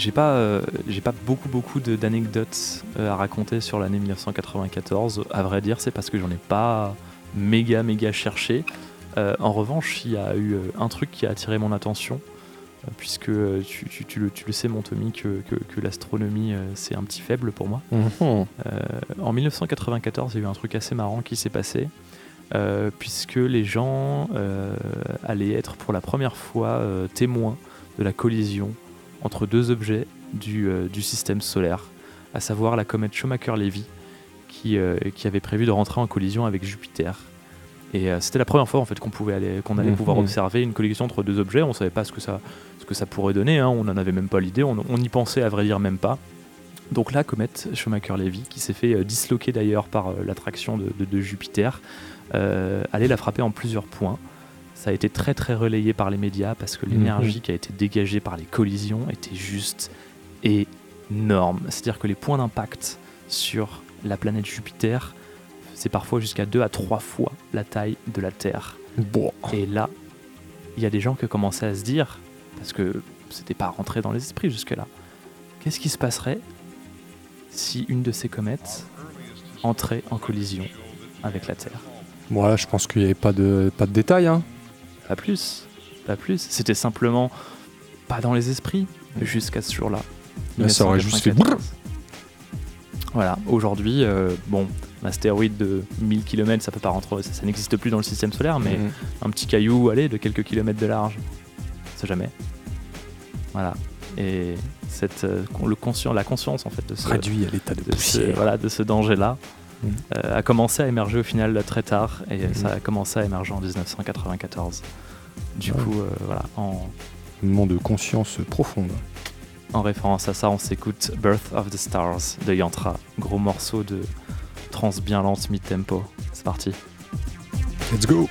J'ai pas, euh, j'ai pas beaucoup beaucoup d'anecdotes euh, à raconter sur l'année 1994. À vrai dire, c'est parce que j'en ai pas méga méga cherché. Euh, en revanche, il y a eu un truc qui a attiré mon attention, puisque tu, tu- tu le, tu le sais, mon Tommy, que, que- que l'astronomie c'est un petit faible pour moi. Mhm. En 1994, il y a eu un truc assez marrant qui s'est passé, euh, puisque les gens euh, allaient être pour la première fois euh, témoins de la collision entre deux objets du, euh, du système solaire, à savoir la comète Schumacher-Levy, qui, euh, qui avait prévu de rentrer en collision avec Jupiter. Et euh, c'était la première fois en fait qu'on pouvait aller, qu'on allait Mhm. pouvoir observer une collision entre deux objets. On savait pas ce que ça, ce que ça pourrait donner. hein. On n'en avait même pas l'idée. On, on y pensait à vrai dire même pas. Donc la comète Schumacher-Levy, qui s'est fait disloquer d'ailleurs par l'attraction de, de- de Jupiter, allait la frapper en plusieurs points. Ça a été très très relayé par les médias parce que l'énergie Mhm. qui a été dégagée par les collisions était juste énorme. C'est-à-dire que les points d'impact sur la planète Jupiter, c'est parfois jusqu'à deux à trois fois la taille de la Terre. Bon. Et là, il y a des gens qui ont commencé à se dire, parce que c'était pas rentré dans les esprits jusque-là, qu'est-ce qui se passerait si une de ces comètes entrait en collision avec la Terre? Moi, je pense qu'il n'y avait pas de, pas de détails. Hein. Pas plus, pas plus. C'était simplement pas dans les esprits jusqu'à ce jour-là. Là, ça aurait juste fait 1994. Voilà, aujourd'hui, euh, bon, un astéroïde de 1000 km, ça peut pas rentrer, ça, ça n'existe plus dans le système solaire, mais Mhm. un petit caillou, allez, de quelques kilomètres de large, ça jamais. Voilà. Et cette, euh, le conscient, la conscience en fait de ce, Réduit à l'état de poussière. voilà, de ce danger-là Euh, a commencé à émerger au final très tard et Mhm. ça a commencé à émerger en 1994. Du Ouais. coup, euh, voilà, en, Un moment de conscience profonde. en référence à ça, on s'écoute Birth of the Stars de Yantra, gros morceau de trance bien lente mid-tempo. C'est parti. Let's go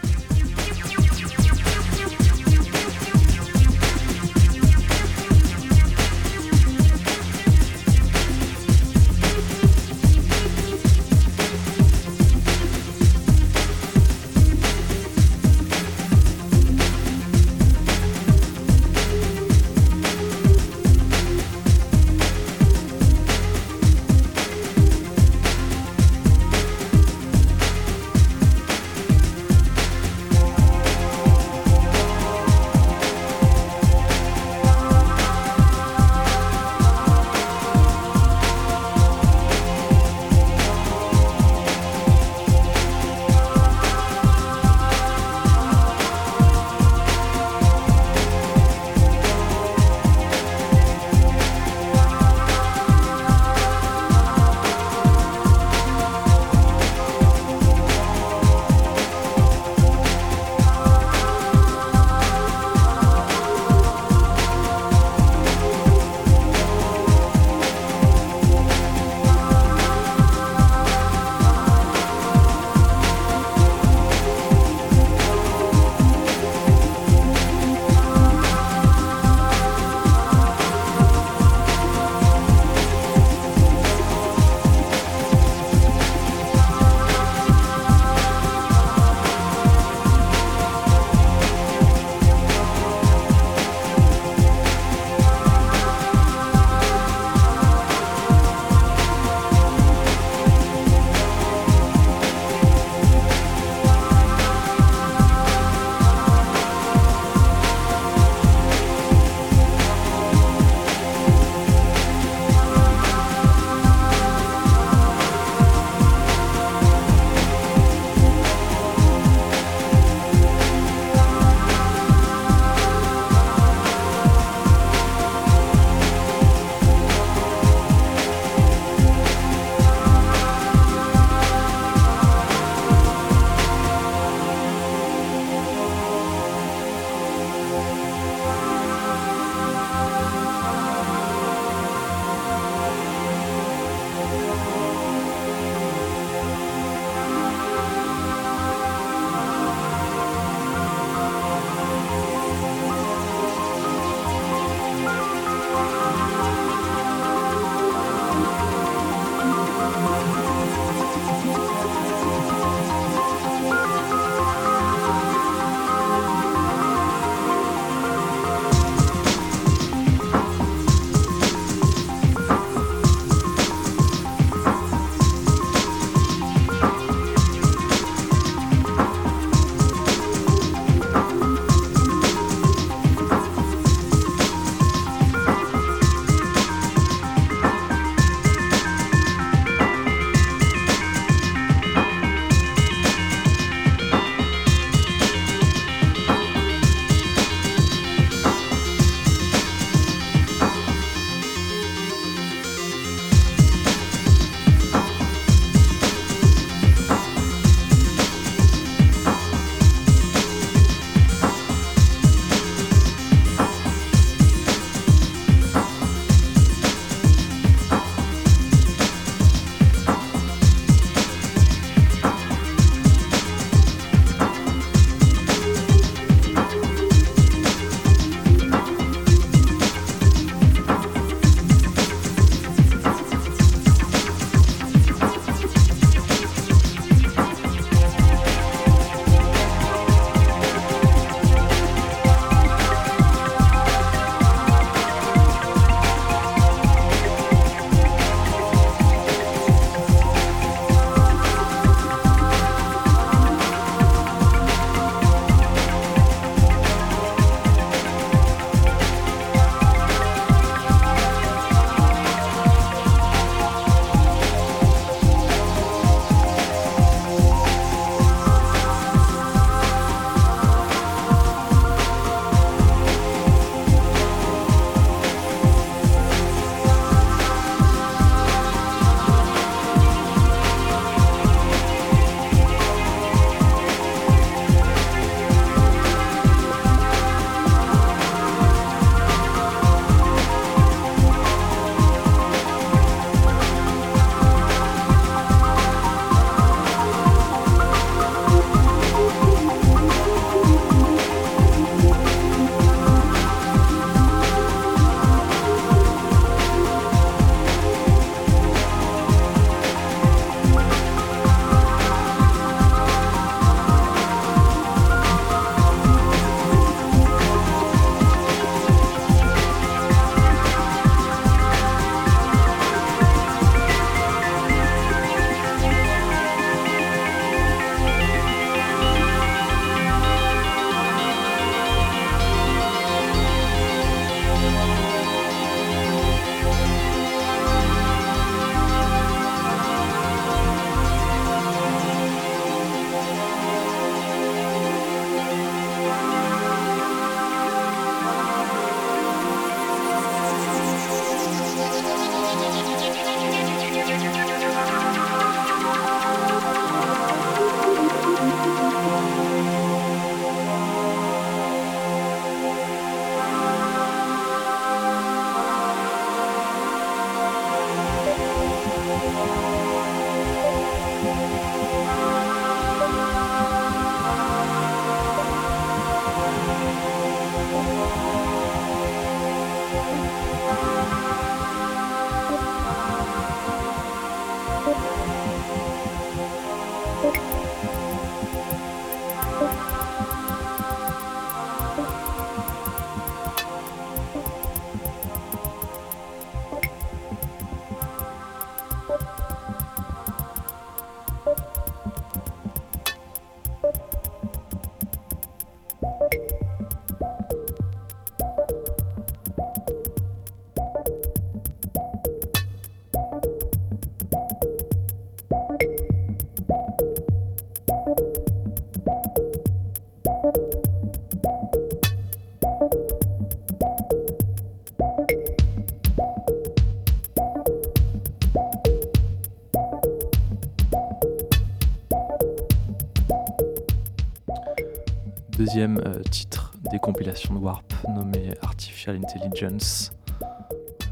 deuxième euh, titre des compilations de Warp nommé Artificial Intelligence.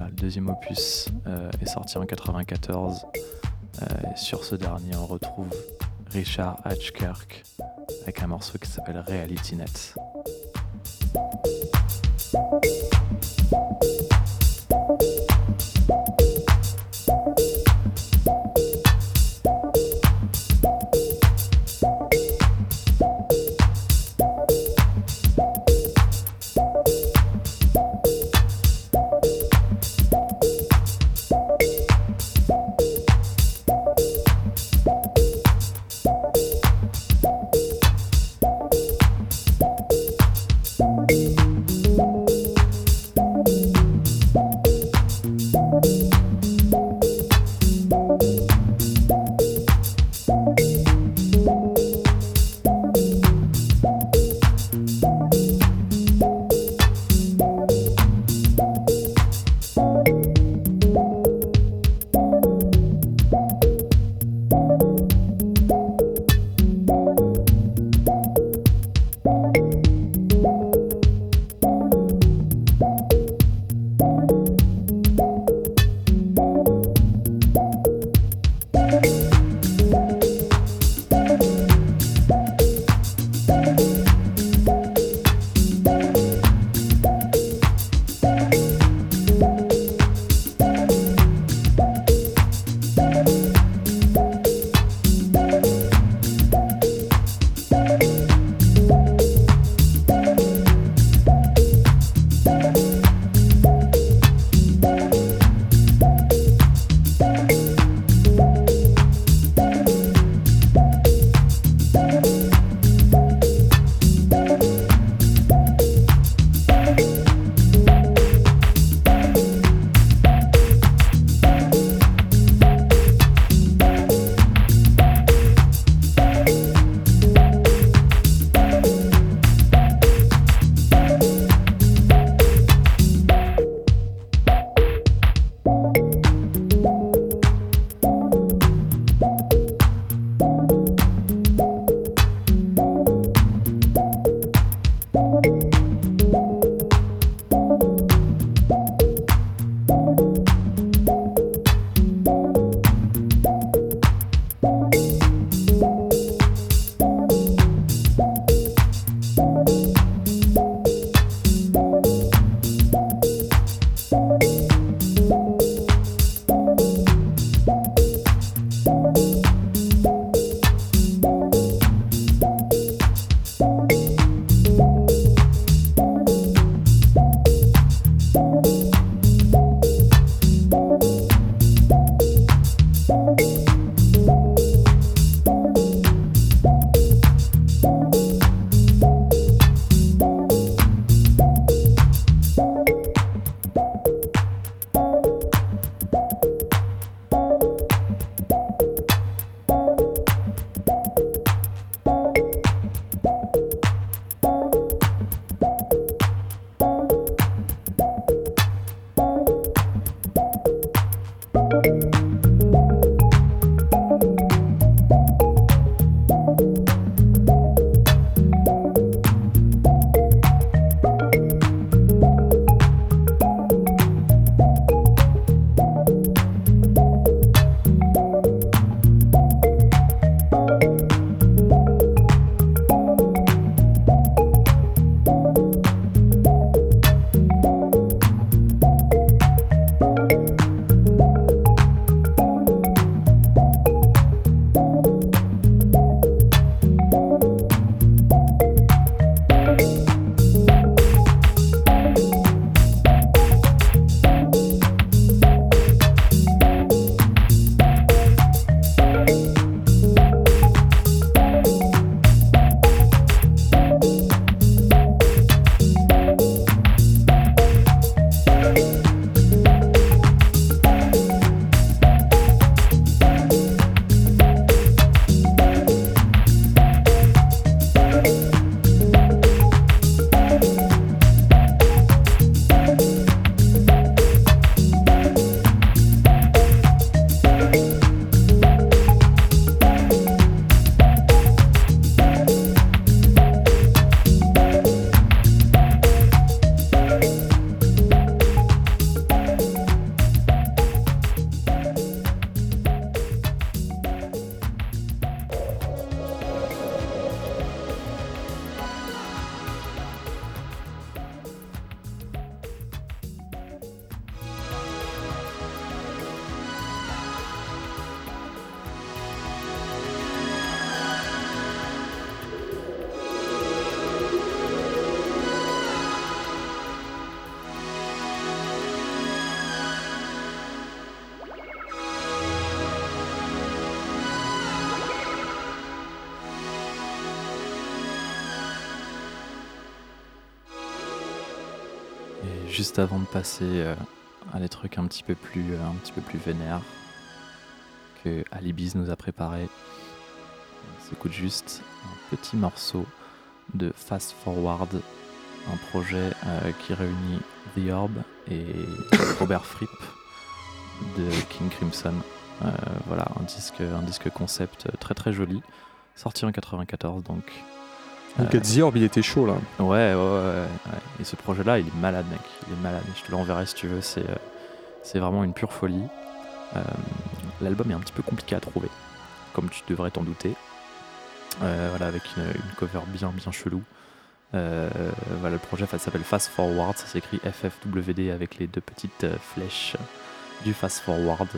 Le deuxième opus euh, est sorti en 94. Euh, sur ce dernier, on retrouve Richard Hatchkirk avec un morceau qui s'appelle Reality Net. Juste avant de passer euh, à des trucs un petit peu plus, euh, un petit peu plus vénères que Alibis nous a préparé. On s'écoute juste un petit morceau de Fast Forward, un projet euh, qui réunit The Orb et Robert Fripp de King Crimson. Voilà, un disque, un disque concept très très joli, sorti en 94 donc. Donc Euh, The Orb, il était chaud là. Ouais, ouais, ouais, ouais, ouais. Et ce projet-là, il est malade, mec. Il est malade. Je te l'enverrai si tu veux. C'est, euh, c'est vraiment une pure folie. Euh, l'album est un petit peu compliqué à trouver, comme tu devrais t'en douter. Euh, voilà, avec une, une cover bien, bien chelou. Euh, voilà, le projet ça s'appelle Fast Forward. Ça s'écrit FFWD avec les deux petites euh, flèches du Fast Forward.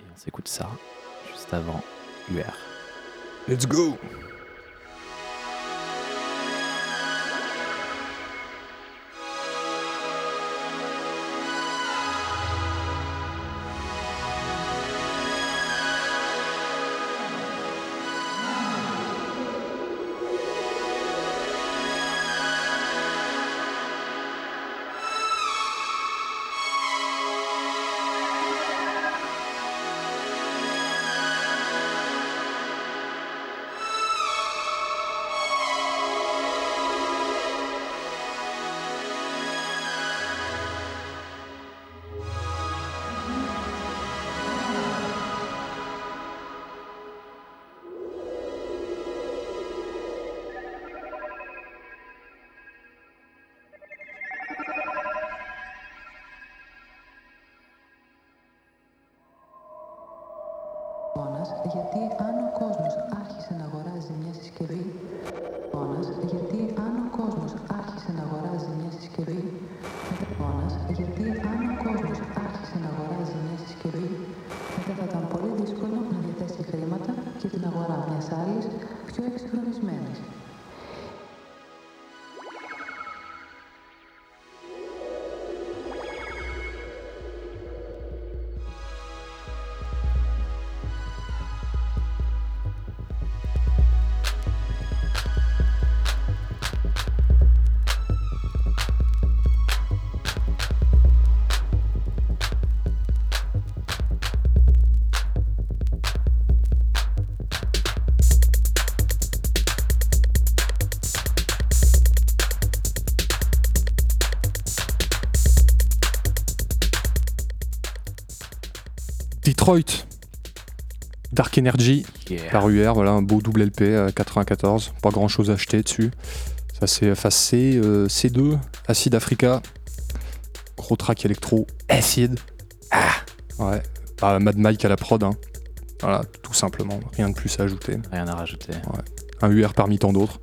Et on s'écoute ça juste avant UR. Let's go γιατί αν ο κόσμος άρχισε να αγοράζει μια συσκευή Πόνας, γιατί αν ο κόσμος άρχισε να αγοράζει μια συσκευή Πόνας, γιατί αν ο κόσμος άρχισε να αγοράζει μια συσκευή μετά θα ήταν πολύ δύσκολο να διαθέσει χρήματα για την αγορά μιας άλλης πιο εξυγχρονισμένης. Detroit. Dark Energy Yeah. par UR, voilà un beau double LP euh, 94, pas grand chose à acheter dessus. Ça c'est face C, euh, C2, Acid Africa, gros track électro, Acid. Ah Ouais, Bah, Mad Mike à la prod, hein. Voilà, tout simplement, rien de plus à ajouter. Rien à rajouter. Ouais. Un UR parmi tant d'autres.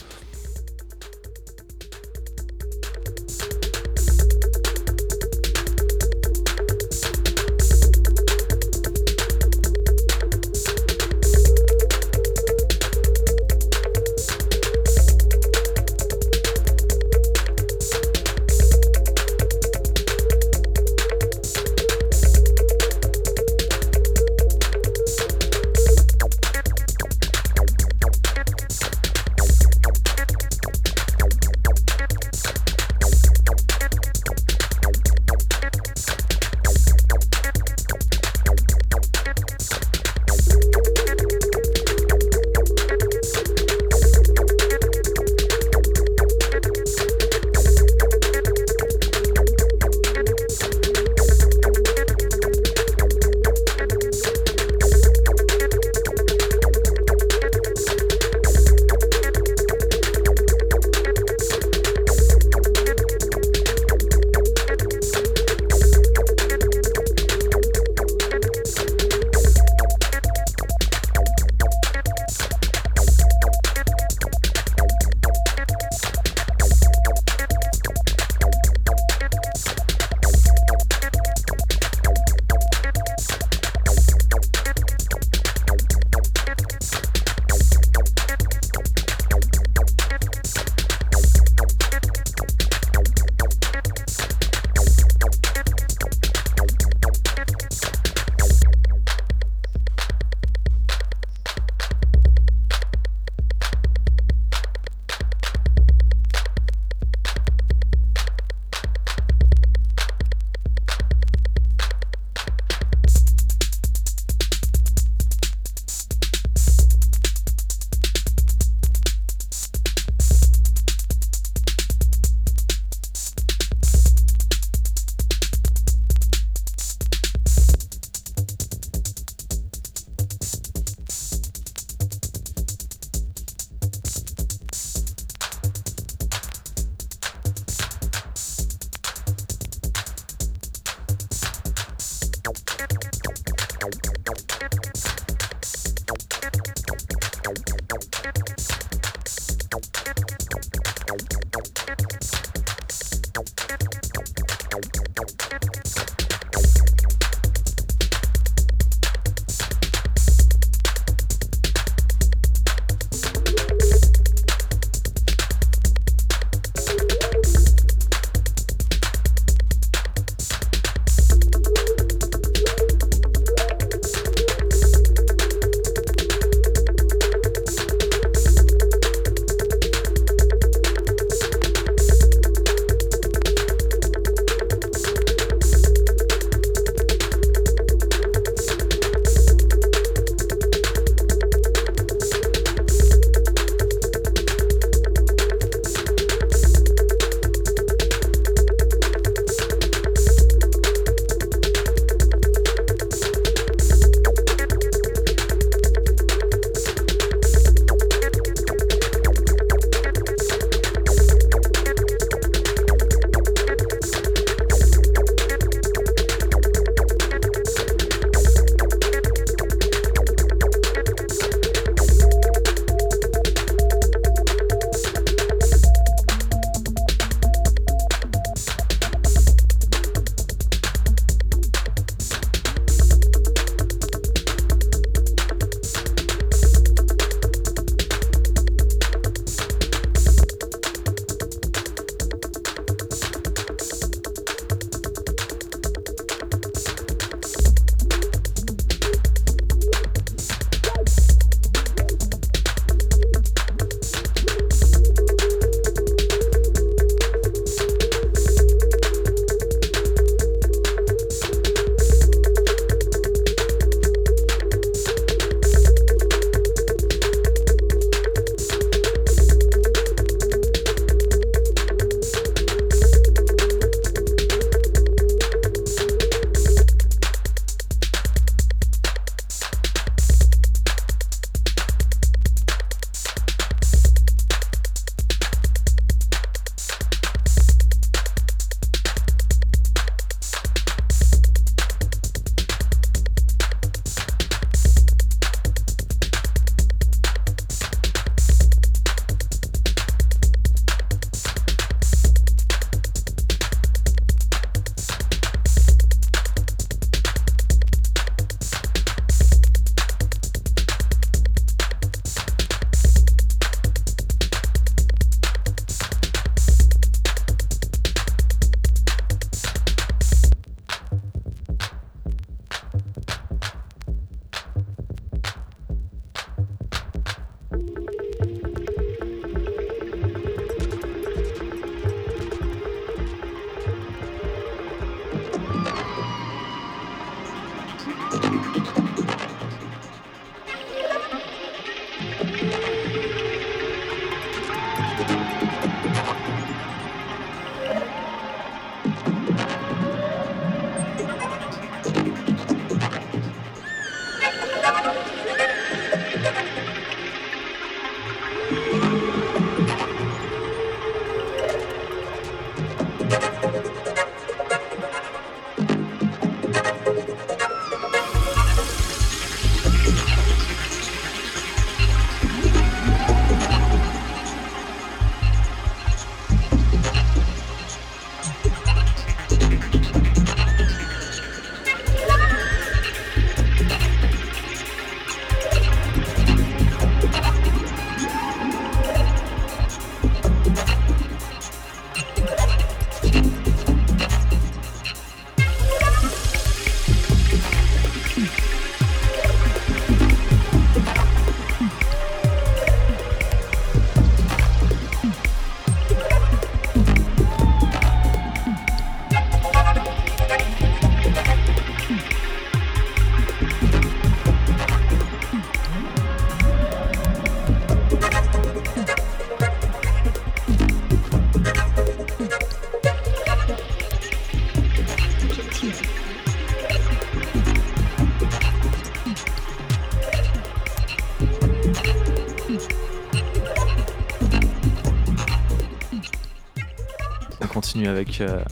Avec euh,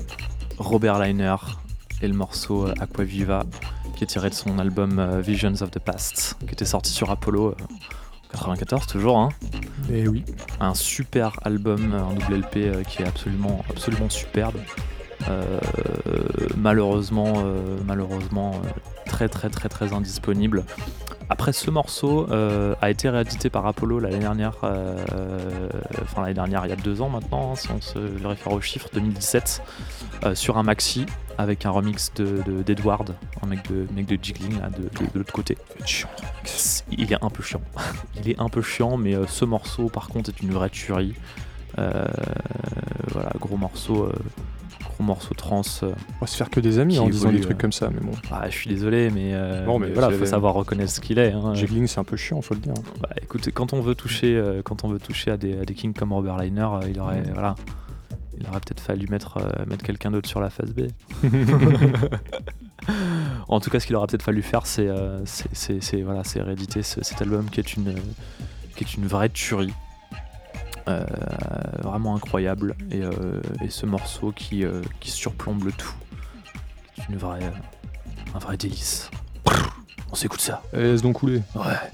Robert Liner et le morceau euh, Aquaviva qui est tiré de son album euh, Visions of the Past qui était sorti sur Apollo en 94 toujours. Hein. Et oui. Un super album, un double LP qui est absolument, absolument superbe. Euh, malheureusement, euh, malheureusement très très très très indisponible. Après, ce morceau euh, a été réédité par Apollo l'année dernière, euh, enfin l'année dernière, il y a deux ans maintenant, hein, si on se réfère aux chiffres, 2017, euh, sur un maxi avec un remix de- de- d'Edward, un mec de, mec de Jiggling là, de, de- de l'autre côté. Il est un peu chiant. Il est un peu chiant, mais ce morceau par contre est une vraie tuerie. Euh, voilà, gros morceau, euh, gros morceau trans. euh, On va se faire que des amis qui en disant des trucs euh, comme ça, mais bon. ah, je suis désolé, mais, euh, Non, mais voilà, faut savoir reconnaître ce qu'il est. Hein. Jiggling, c'est un peu chiant, faut le dire. Bah, écoute, quand on veut toucher, quand on veut toucher à des, à des kings comme Robert Liner, il aurait, voilà, il aurait peut-être fallu mettre, mettre quelqu'un d'autre sur la face B. en tout cas, ce qu'il aurait peut-être fallu faire, c'est, c'est, c'est- c'est, voilà, c'est rééditer ce- cet album qui est une, qui est une vraie tuerie. Euh, vraiment incroyable. Et, euh, et ce morceau qui, euh, qui surplombe le tout. C'est une vraie un vrai délice. On s'écoute ça. Et laisse donc couler. ouais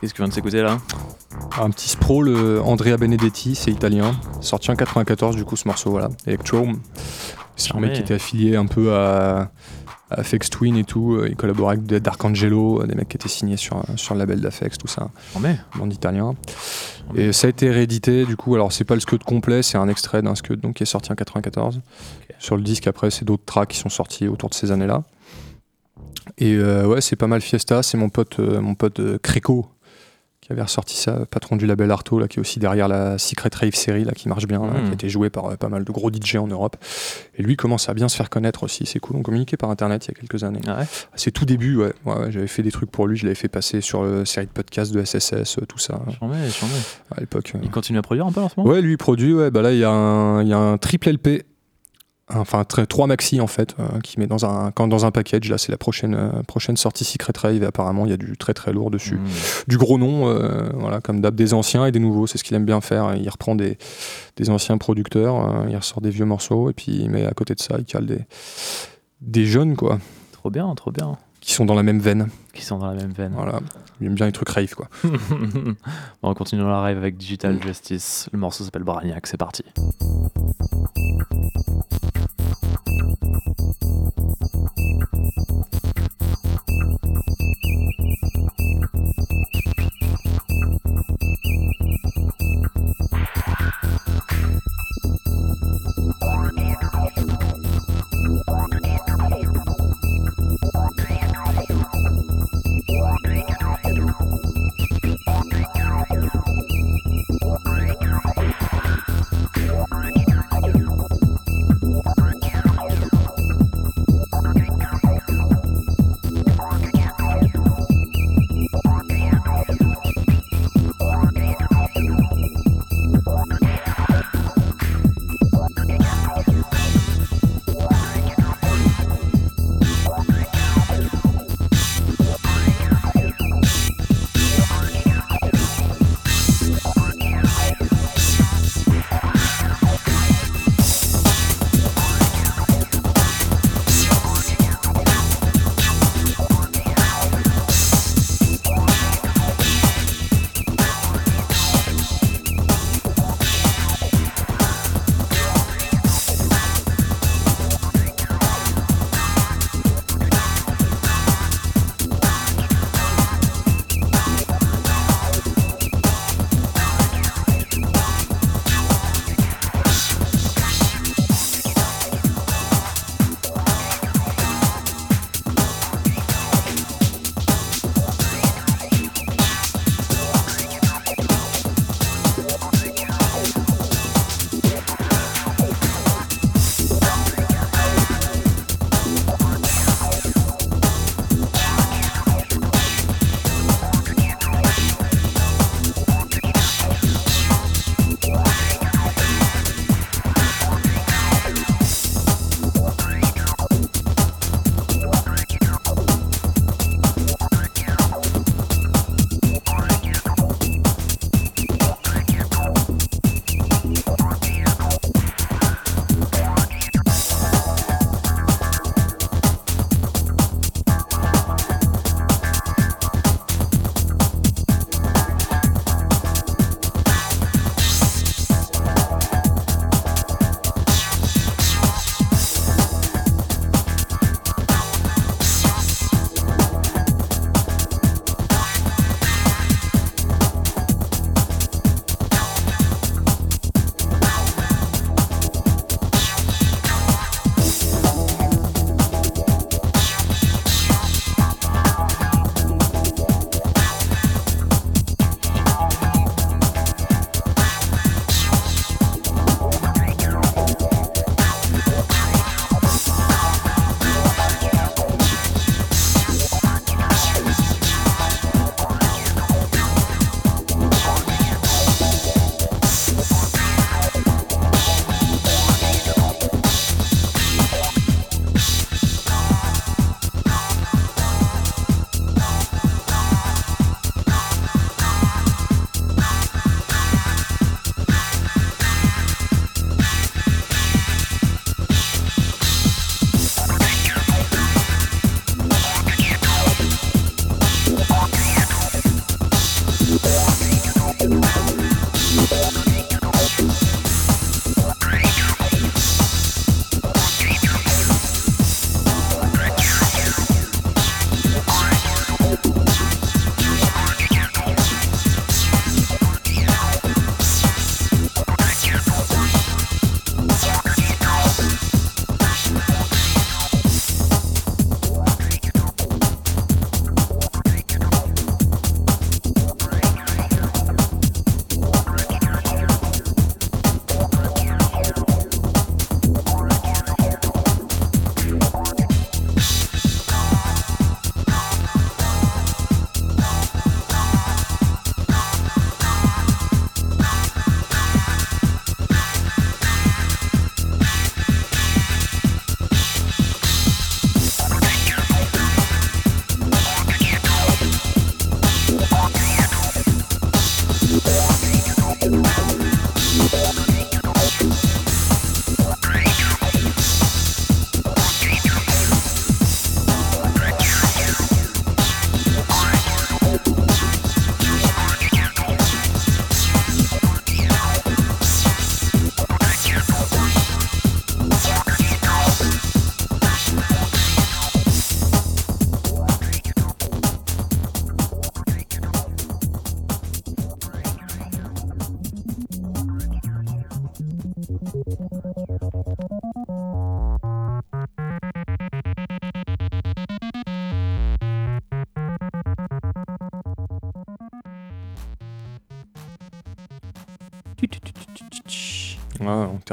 Qu'est-ce que tu viens de s'écouter là Un petit sprawl, euh, Andrea Benedetti, c'est italien, sorti en 94 du coup ce morceau, voilà, Electro. C'est un Charmé. mec qui était affilié un peu à, à Fex Twin et tout, euh, il collaborait avec des- D'Arcangelo, euh, des mecs qui étaient signés sur, sur le label d'Afex, tout ça. Charmé. Monde italien. Et ça a été réédité du coup, alors c'est pas le scud complet, c'est un extrait d'un scud donc, qui est sorti en 94. Sur le disque après, c'est d'autres tracks qui sont sortis autour de ces années-là. Et euh, ouais, c'est pas mal Fiesta, c'est mon pote, euh, mon pote euh, Créco qui avait ressorti ça, patron du label Arto, là, qui est aussi derrière la Secret Rave série, là, qui marche bien, là, qui a été joué par euh, pas mal de gros DJ en Europe. Et lui commence à bien se faire connaître aussi, c'est cool. On communiquait par internet il y a quelques années. Ah À ses tout débuts, ouais, ouais, ouais, j'avais fait des trucs pour lui, je l'avais fait passer sur la série de podcasts de SSS, euh, tout ça. Charmé. À l'époque. euh. Il continue à produire un peu en ce moment? Ouais, lui il produit, ouais, bah là il y, il y a un triple LP, enfin trois maxi en fait, euh, qui met dans un, quand, dans un package. Là c'est la prochaine, euh, prochaine sortie Secret Rave et apparemment il y a du très très lourd dessus. Mmh. Du gros nom, euh, voilà, comme d'hab, des anciens et des nouveaux, c'est ce qu'il aime bien faire. Il reprend des, des anciens producteurs, il ressort des vieux morceaux et puis il met à côté de ça, il cale des, des jeunes quoi, Trop bien, trop bien. qui sont dans la même veine. Qui sont dans la même veine. Voilà, il aime bien les trucs rave quoi. Bon, on continue dans la rêve avec Digital Justice. Le morceau s'appelle Bragnac, c'est parti. you.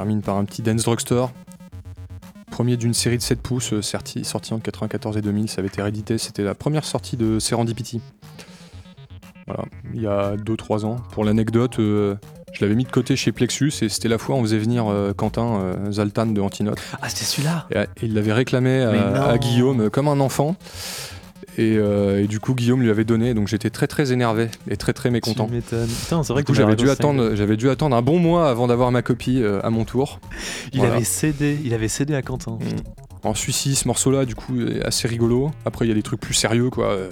Termine par un petit Dance Drugstore. Premier d'une série de 7 pouces, euh, sorti, sorti entre 94 et 2000, ça avait été réédité. C'était la première sortie de Serendipity. Voilà, il y a 2-3 ans. Pour l'anecdote, euh, je l'avais mis de côté chez Plexus et c'était la fois où on faisait venir euh, Quentin euh, Zaltan de Antinote. Ah, c'était celui-là? Et, il l'avait réclamé à, Guillaume comme un enfant. Et, euh, et du coup, Guillaume lui avait donné, donc j'étais très très énervé et très très mécontent. Putain, c'est vrai Du que j'avais dû, attendre, j'avais dû attendre un bon mois avant d'avoir ma copie euh, à mon tour. Il Voilà. avait cédé, il avait cédé à Quentin. En Suisse, ce morceau-là, du coup, est assez rigolo. Après, il y a des trucs plus sérieux, quoi. euh,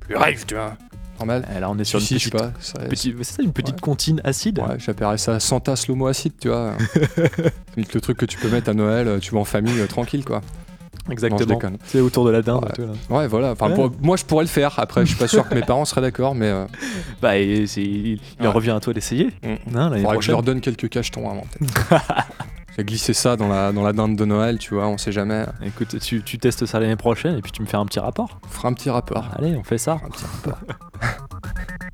plus rave, tu vois. Normal. là, on est sur une Suisse, je sais petite- pas. ça- petit- c'est ça, une petite comptine acide Ouais, j'appellerais ça Santa Slomo Acide, tu vois. Le truc que tu peux mettre à Noël, tu vas en famille tranquille, quoi. Exactement. C'est autour de la dinde. Ouais, et tout, là. Ouais, voilà. Enfin, Ouais. pour- moi, je pourrais le faire. Après, je suis pas sûr que mes parents seraient d'accord, mais. euh, Bah, et c'est- il, il Ouais. revient à toi d'essayer. Non, l'année faudrait que je leur donne quelques cachetons avant, peut-être. J'ai glissé ça dans la, dans la dinde de Noël, tu vois, on sait jamais. Écoute, tu, tu testes ça l'année prochaine et puis tu me fais un petit rapport. On fera un petit rapport. Allez, on fait ça. Un petit rapport.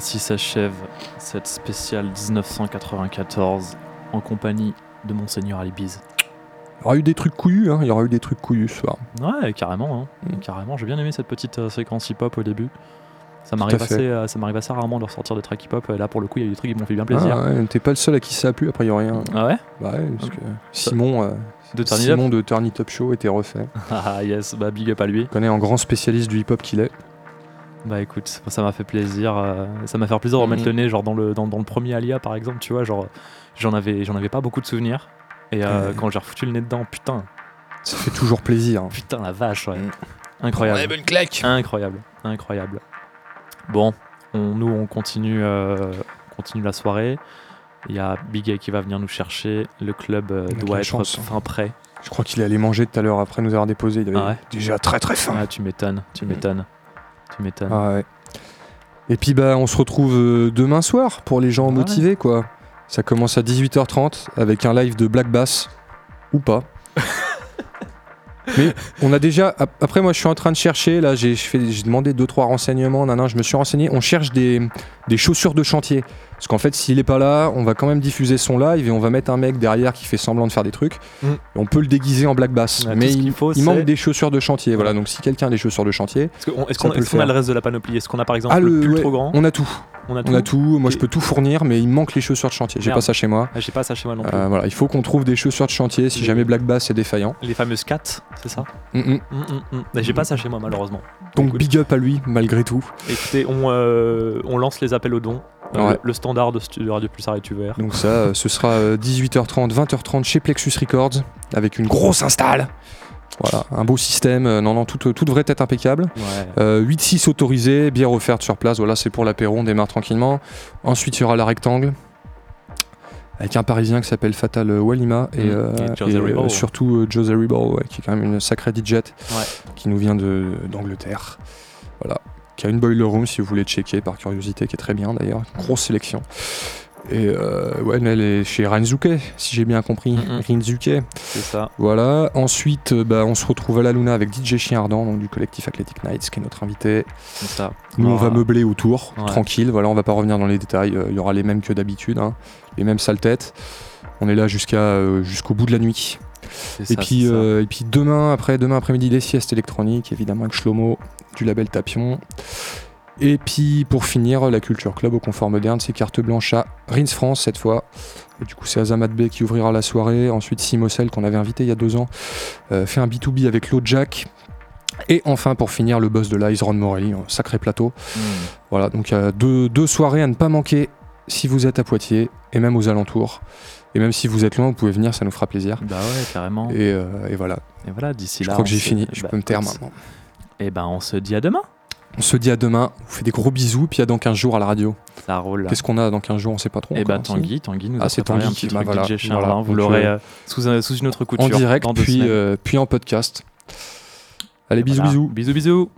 ainsi s'achève cette spéciale 1994 en compagnie de Monseigneur Alibiz. Il y aura eu des trucs couillus, hein, il y aura eu des trucs couillus ce soir. Ouais, carrément. hein. Mm. Carrément. J'ai bien aimé cette petite euh, séquence hip-hop au début. Ça m'arrive assez, euh, ça m'arrive assez rarement de ressortir des tracks hip-hop. Et Là, pour le coup, il y a eu des trucs qui m'ont fait bien plaisir. Ah ouais, T'es pas le seul à qui ça a plu, après il y a rien. Ah ouais? Bah ouais, parce que Simon, euh, De Simon de Turn It Up Show était refait. Ah yes, bah big up à lui. Je connais un grand spécialiste du hip-hop qu'il est. Bah écoute, ça m'a fait plaisir. euh, ça m'a fait plaisir de remettre Mhm. le nez, genre dans le, dans, dans le premier Alia par exemple, tu vois, genre j'en avais, j'en avais pas beaucoup de souvenirs. Et euh, Ouais. quand j'ai refoutu le nez dedans, putain, Ça fait toujours plaisir. putain la vache, ouais. Incroyable. Ouais, bonne claque. Incroyable, incroyable. Bon, on, nous on continue, euh, on continue la soirée. Il y a Big A qui va venir nous chercher. Le club euh, doit être chance. fin prêt. Je crois qu'il est allé manger tout à l'heure après nous avoir déposé. Il avait Ah ouais déjà très très faim. Ah, tu m'étonnes, tu m'étonnes, tu m'étonnes. Ah ouais. Et puis bah on se retrouve euh, demain soir pour les gens motivés quoi. Ça commence à 18h30 avec un live de Black Bass ou pas. Mais on a déjà. ap- Après, moi, je suis en train de chercher. Là, j'ai demandé deux trois renseignements. nan, nan, je me suis renseigné. On cherche des, des chaussures de chantier. Parce qu'en fait, s'il est pas là, on va quand même diffuser son live et on va mettre un mec derrière qui fait semblant de faire des trucs. Mm. Et on peut le déguiser en black bass. Ouais, Mais il, faut, il manque des chaussures de chantier. Voilà. Donc, si quelqu'un a des chaussures de chantier, Est-ce qu'on le est-ce qu'on a le reste de la panoplie? Est-ce qu'on a par exemple Ah, le, le- pull ouais, trop grand? On a tout. On a On a tout? Moi, je peux tout fournir, mais il manque les chaussures de chantier. J'ai pas ça chez moi. Ah, J'ai pas ça chez moi non plus. Euh, voilà, il faut qu'on trouve des chaussures de chantier si jamais Black Bass est défaillant. Les fameuses 4, c'est ça? Mm, mm. Mm, J'ai pas ça chez moi malheureusement. Donc big up à lui malgré tout. Écoutez, on, euh, on lance les appels aux dons. Euh, Ouais. le standard de, Radio Pulsar et UVR. Donc ça, euh, ce sera euh, 18h30, 20h30 chez Plexus Records avec une grosse install. Voilà, un beau système. Euh, non, non, tout, tout devrait être impeccable. Ouais. Euh, 8-6 autorisés, bière offerte sur place. Voilà, c'est pour l'apéro, on démarre tranquillement. Ensuite, il y aura la rectangle. Avec un parisien qui s'appelle Fatal Walima et, Mm. euh, Et et, euh, surtout euh, Zerribo, ouais, qui est quand même une sacrée DJ Ouais. qui nous vient d'Angleterre. Voilà, qui a une boiler room si vous voulez checker par curiosité, qui est très bien d'ailleurs, grosse sélection. Et euh, ouais, elle est chez Renzuke, si j'ai bien compris. Renzuke. C'est ça. Voilà. Ensuite, euh, bah, on se retrouve à la Luna avec DJ Chien Ardent, donc du collectif Athletic Nights, qui est notre invité. C'est ça. Nous, on va meubler autour, Ouais. tranquille. Voilà, on va pas revenir dans les détails. euh, Il y aura les mêmes que d'habitude, hein, les mêmes sales têtes. On est là jusqu'à euh, jusqu'au bout de la nuit. Et ça, puis, euh, et puis demain, après demain après-midi, des siestes électroniques, évidemment avec Shlomo du label Tapion. Et puis pour finir, la Culture Club au confort moderne, c'est carte blanche à Rins France cette fois. Et du coup, c'est Azamat B qui ouvrira la soirée. Ensuite, Simocel qu'on avait invité il y a deux ans, euh, fait un B2B avec Claude Jack. Et enfin, pour finir, le boss de l'Ice, Ron Morelli, un sacré plateau. Hmm. Voilà, donc il y a deux, deux soirées à ne pas manquer si vous êtes à Poitiers et même aux alentours. Et même si vous êtes loin, vous pouvez venir, ça nous fera plaisir. Bah ouais, carrément. Et, euh, et voilà. Et voilà, d'ici Je là. crois que j'ai fini, je bah, peux me taire maintenant. Et ben, on se dit à demain. On se dit à demain, on vous fait des gros bisous, puis à dans 15 jours à la radio. Ça roule. Qu'est-ce qu'on a dans 15 jours? On sait pas trop. Et bah, encore, si. Tanguy, Tanguy nous a Ah, préparé Tanguy un petit qui- bah, truc voilà, DJ voilà. Vous l'aurez euh, euh, sous, un- sous une autre couture. en direct, puis, euh, puis en podcast. Allez, bisous, Voilà. bisous. Bisous, bisous.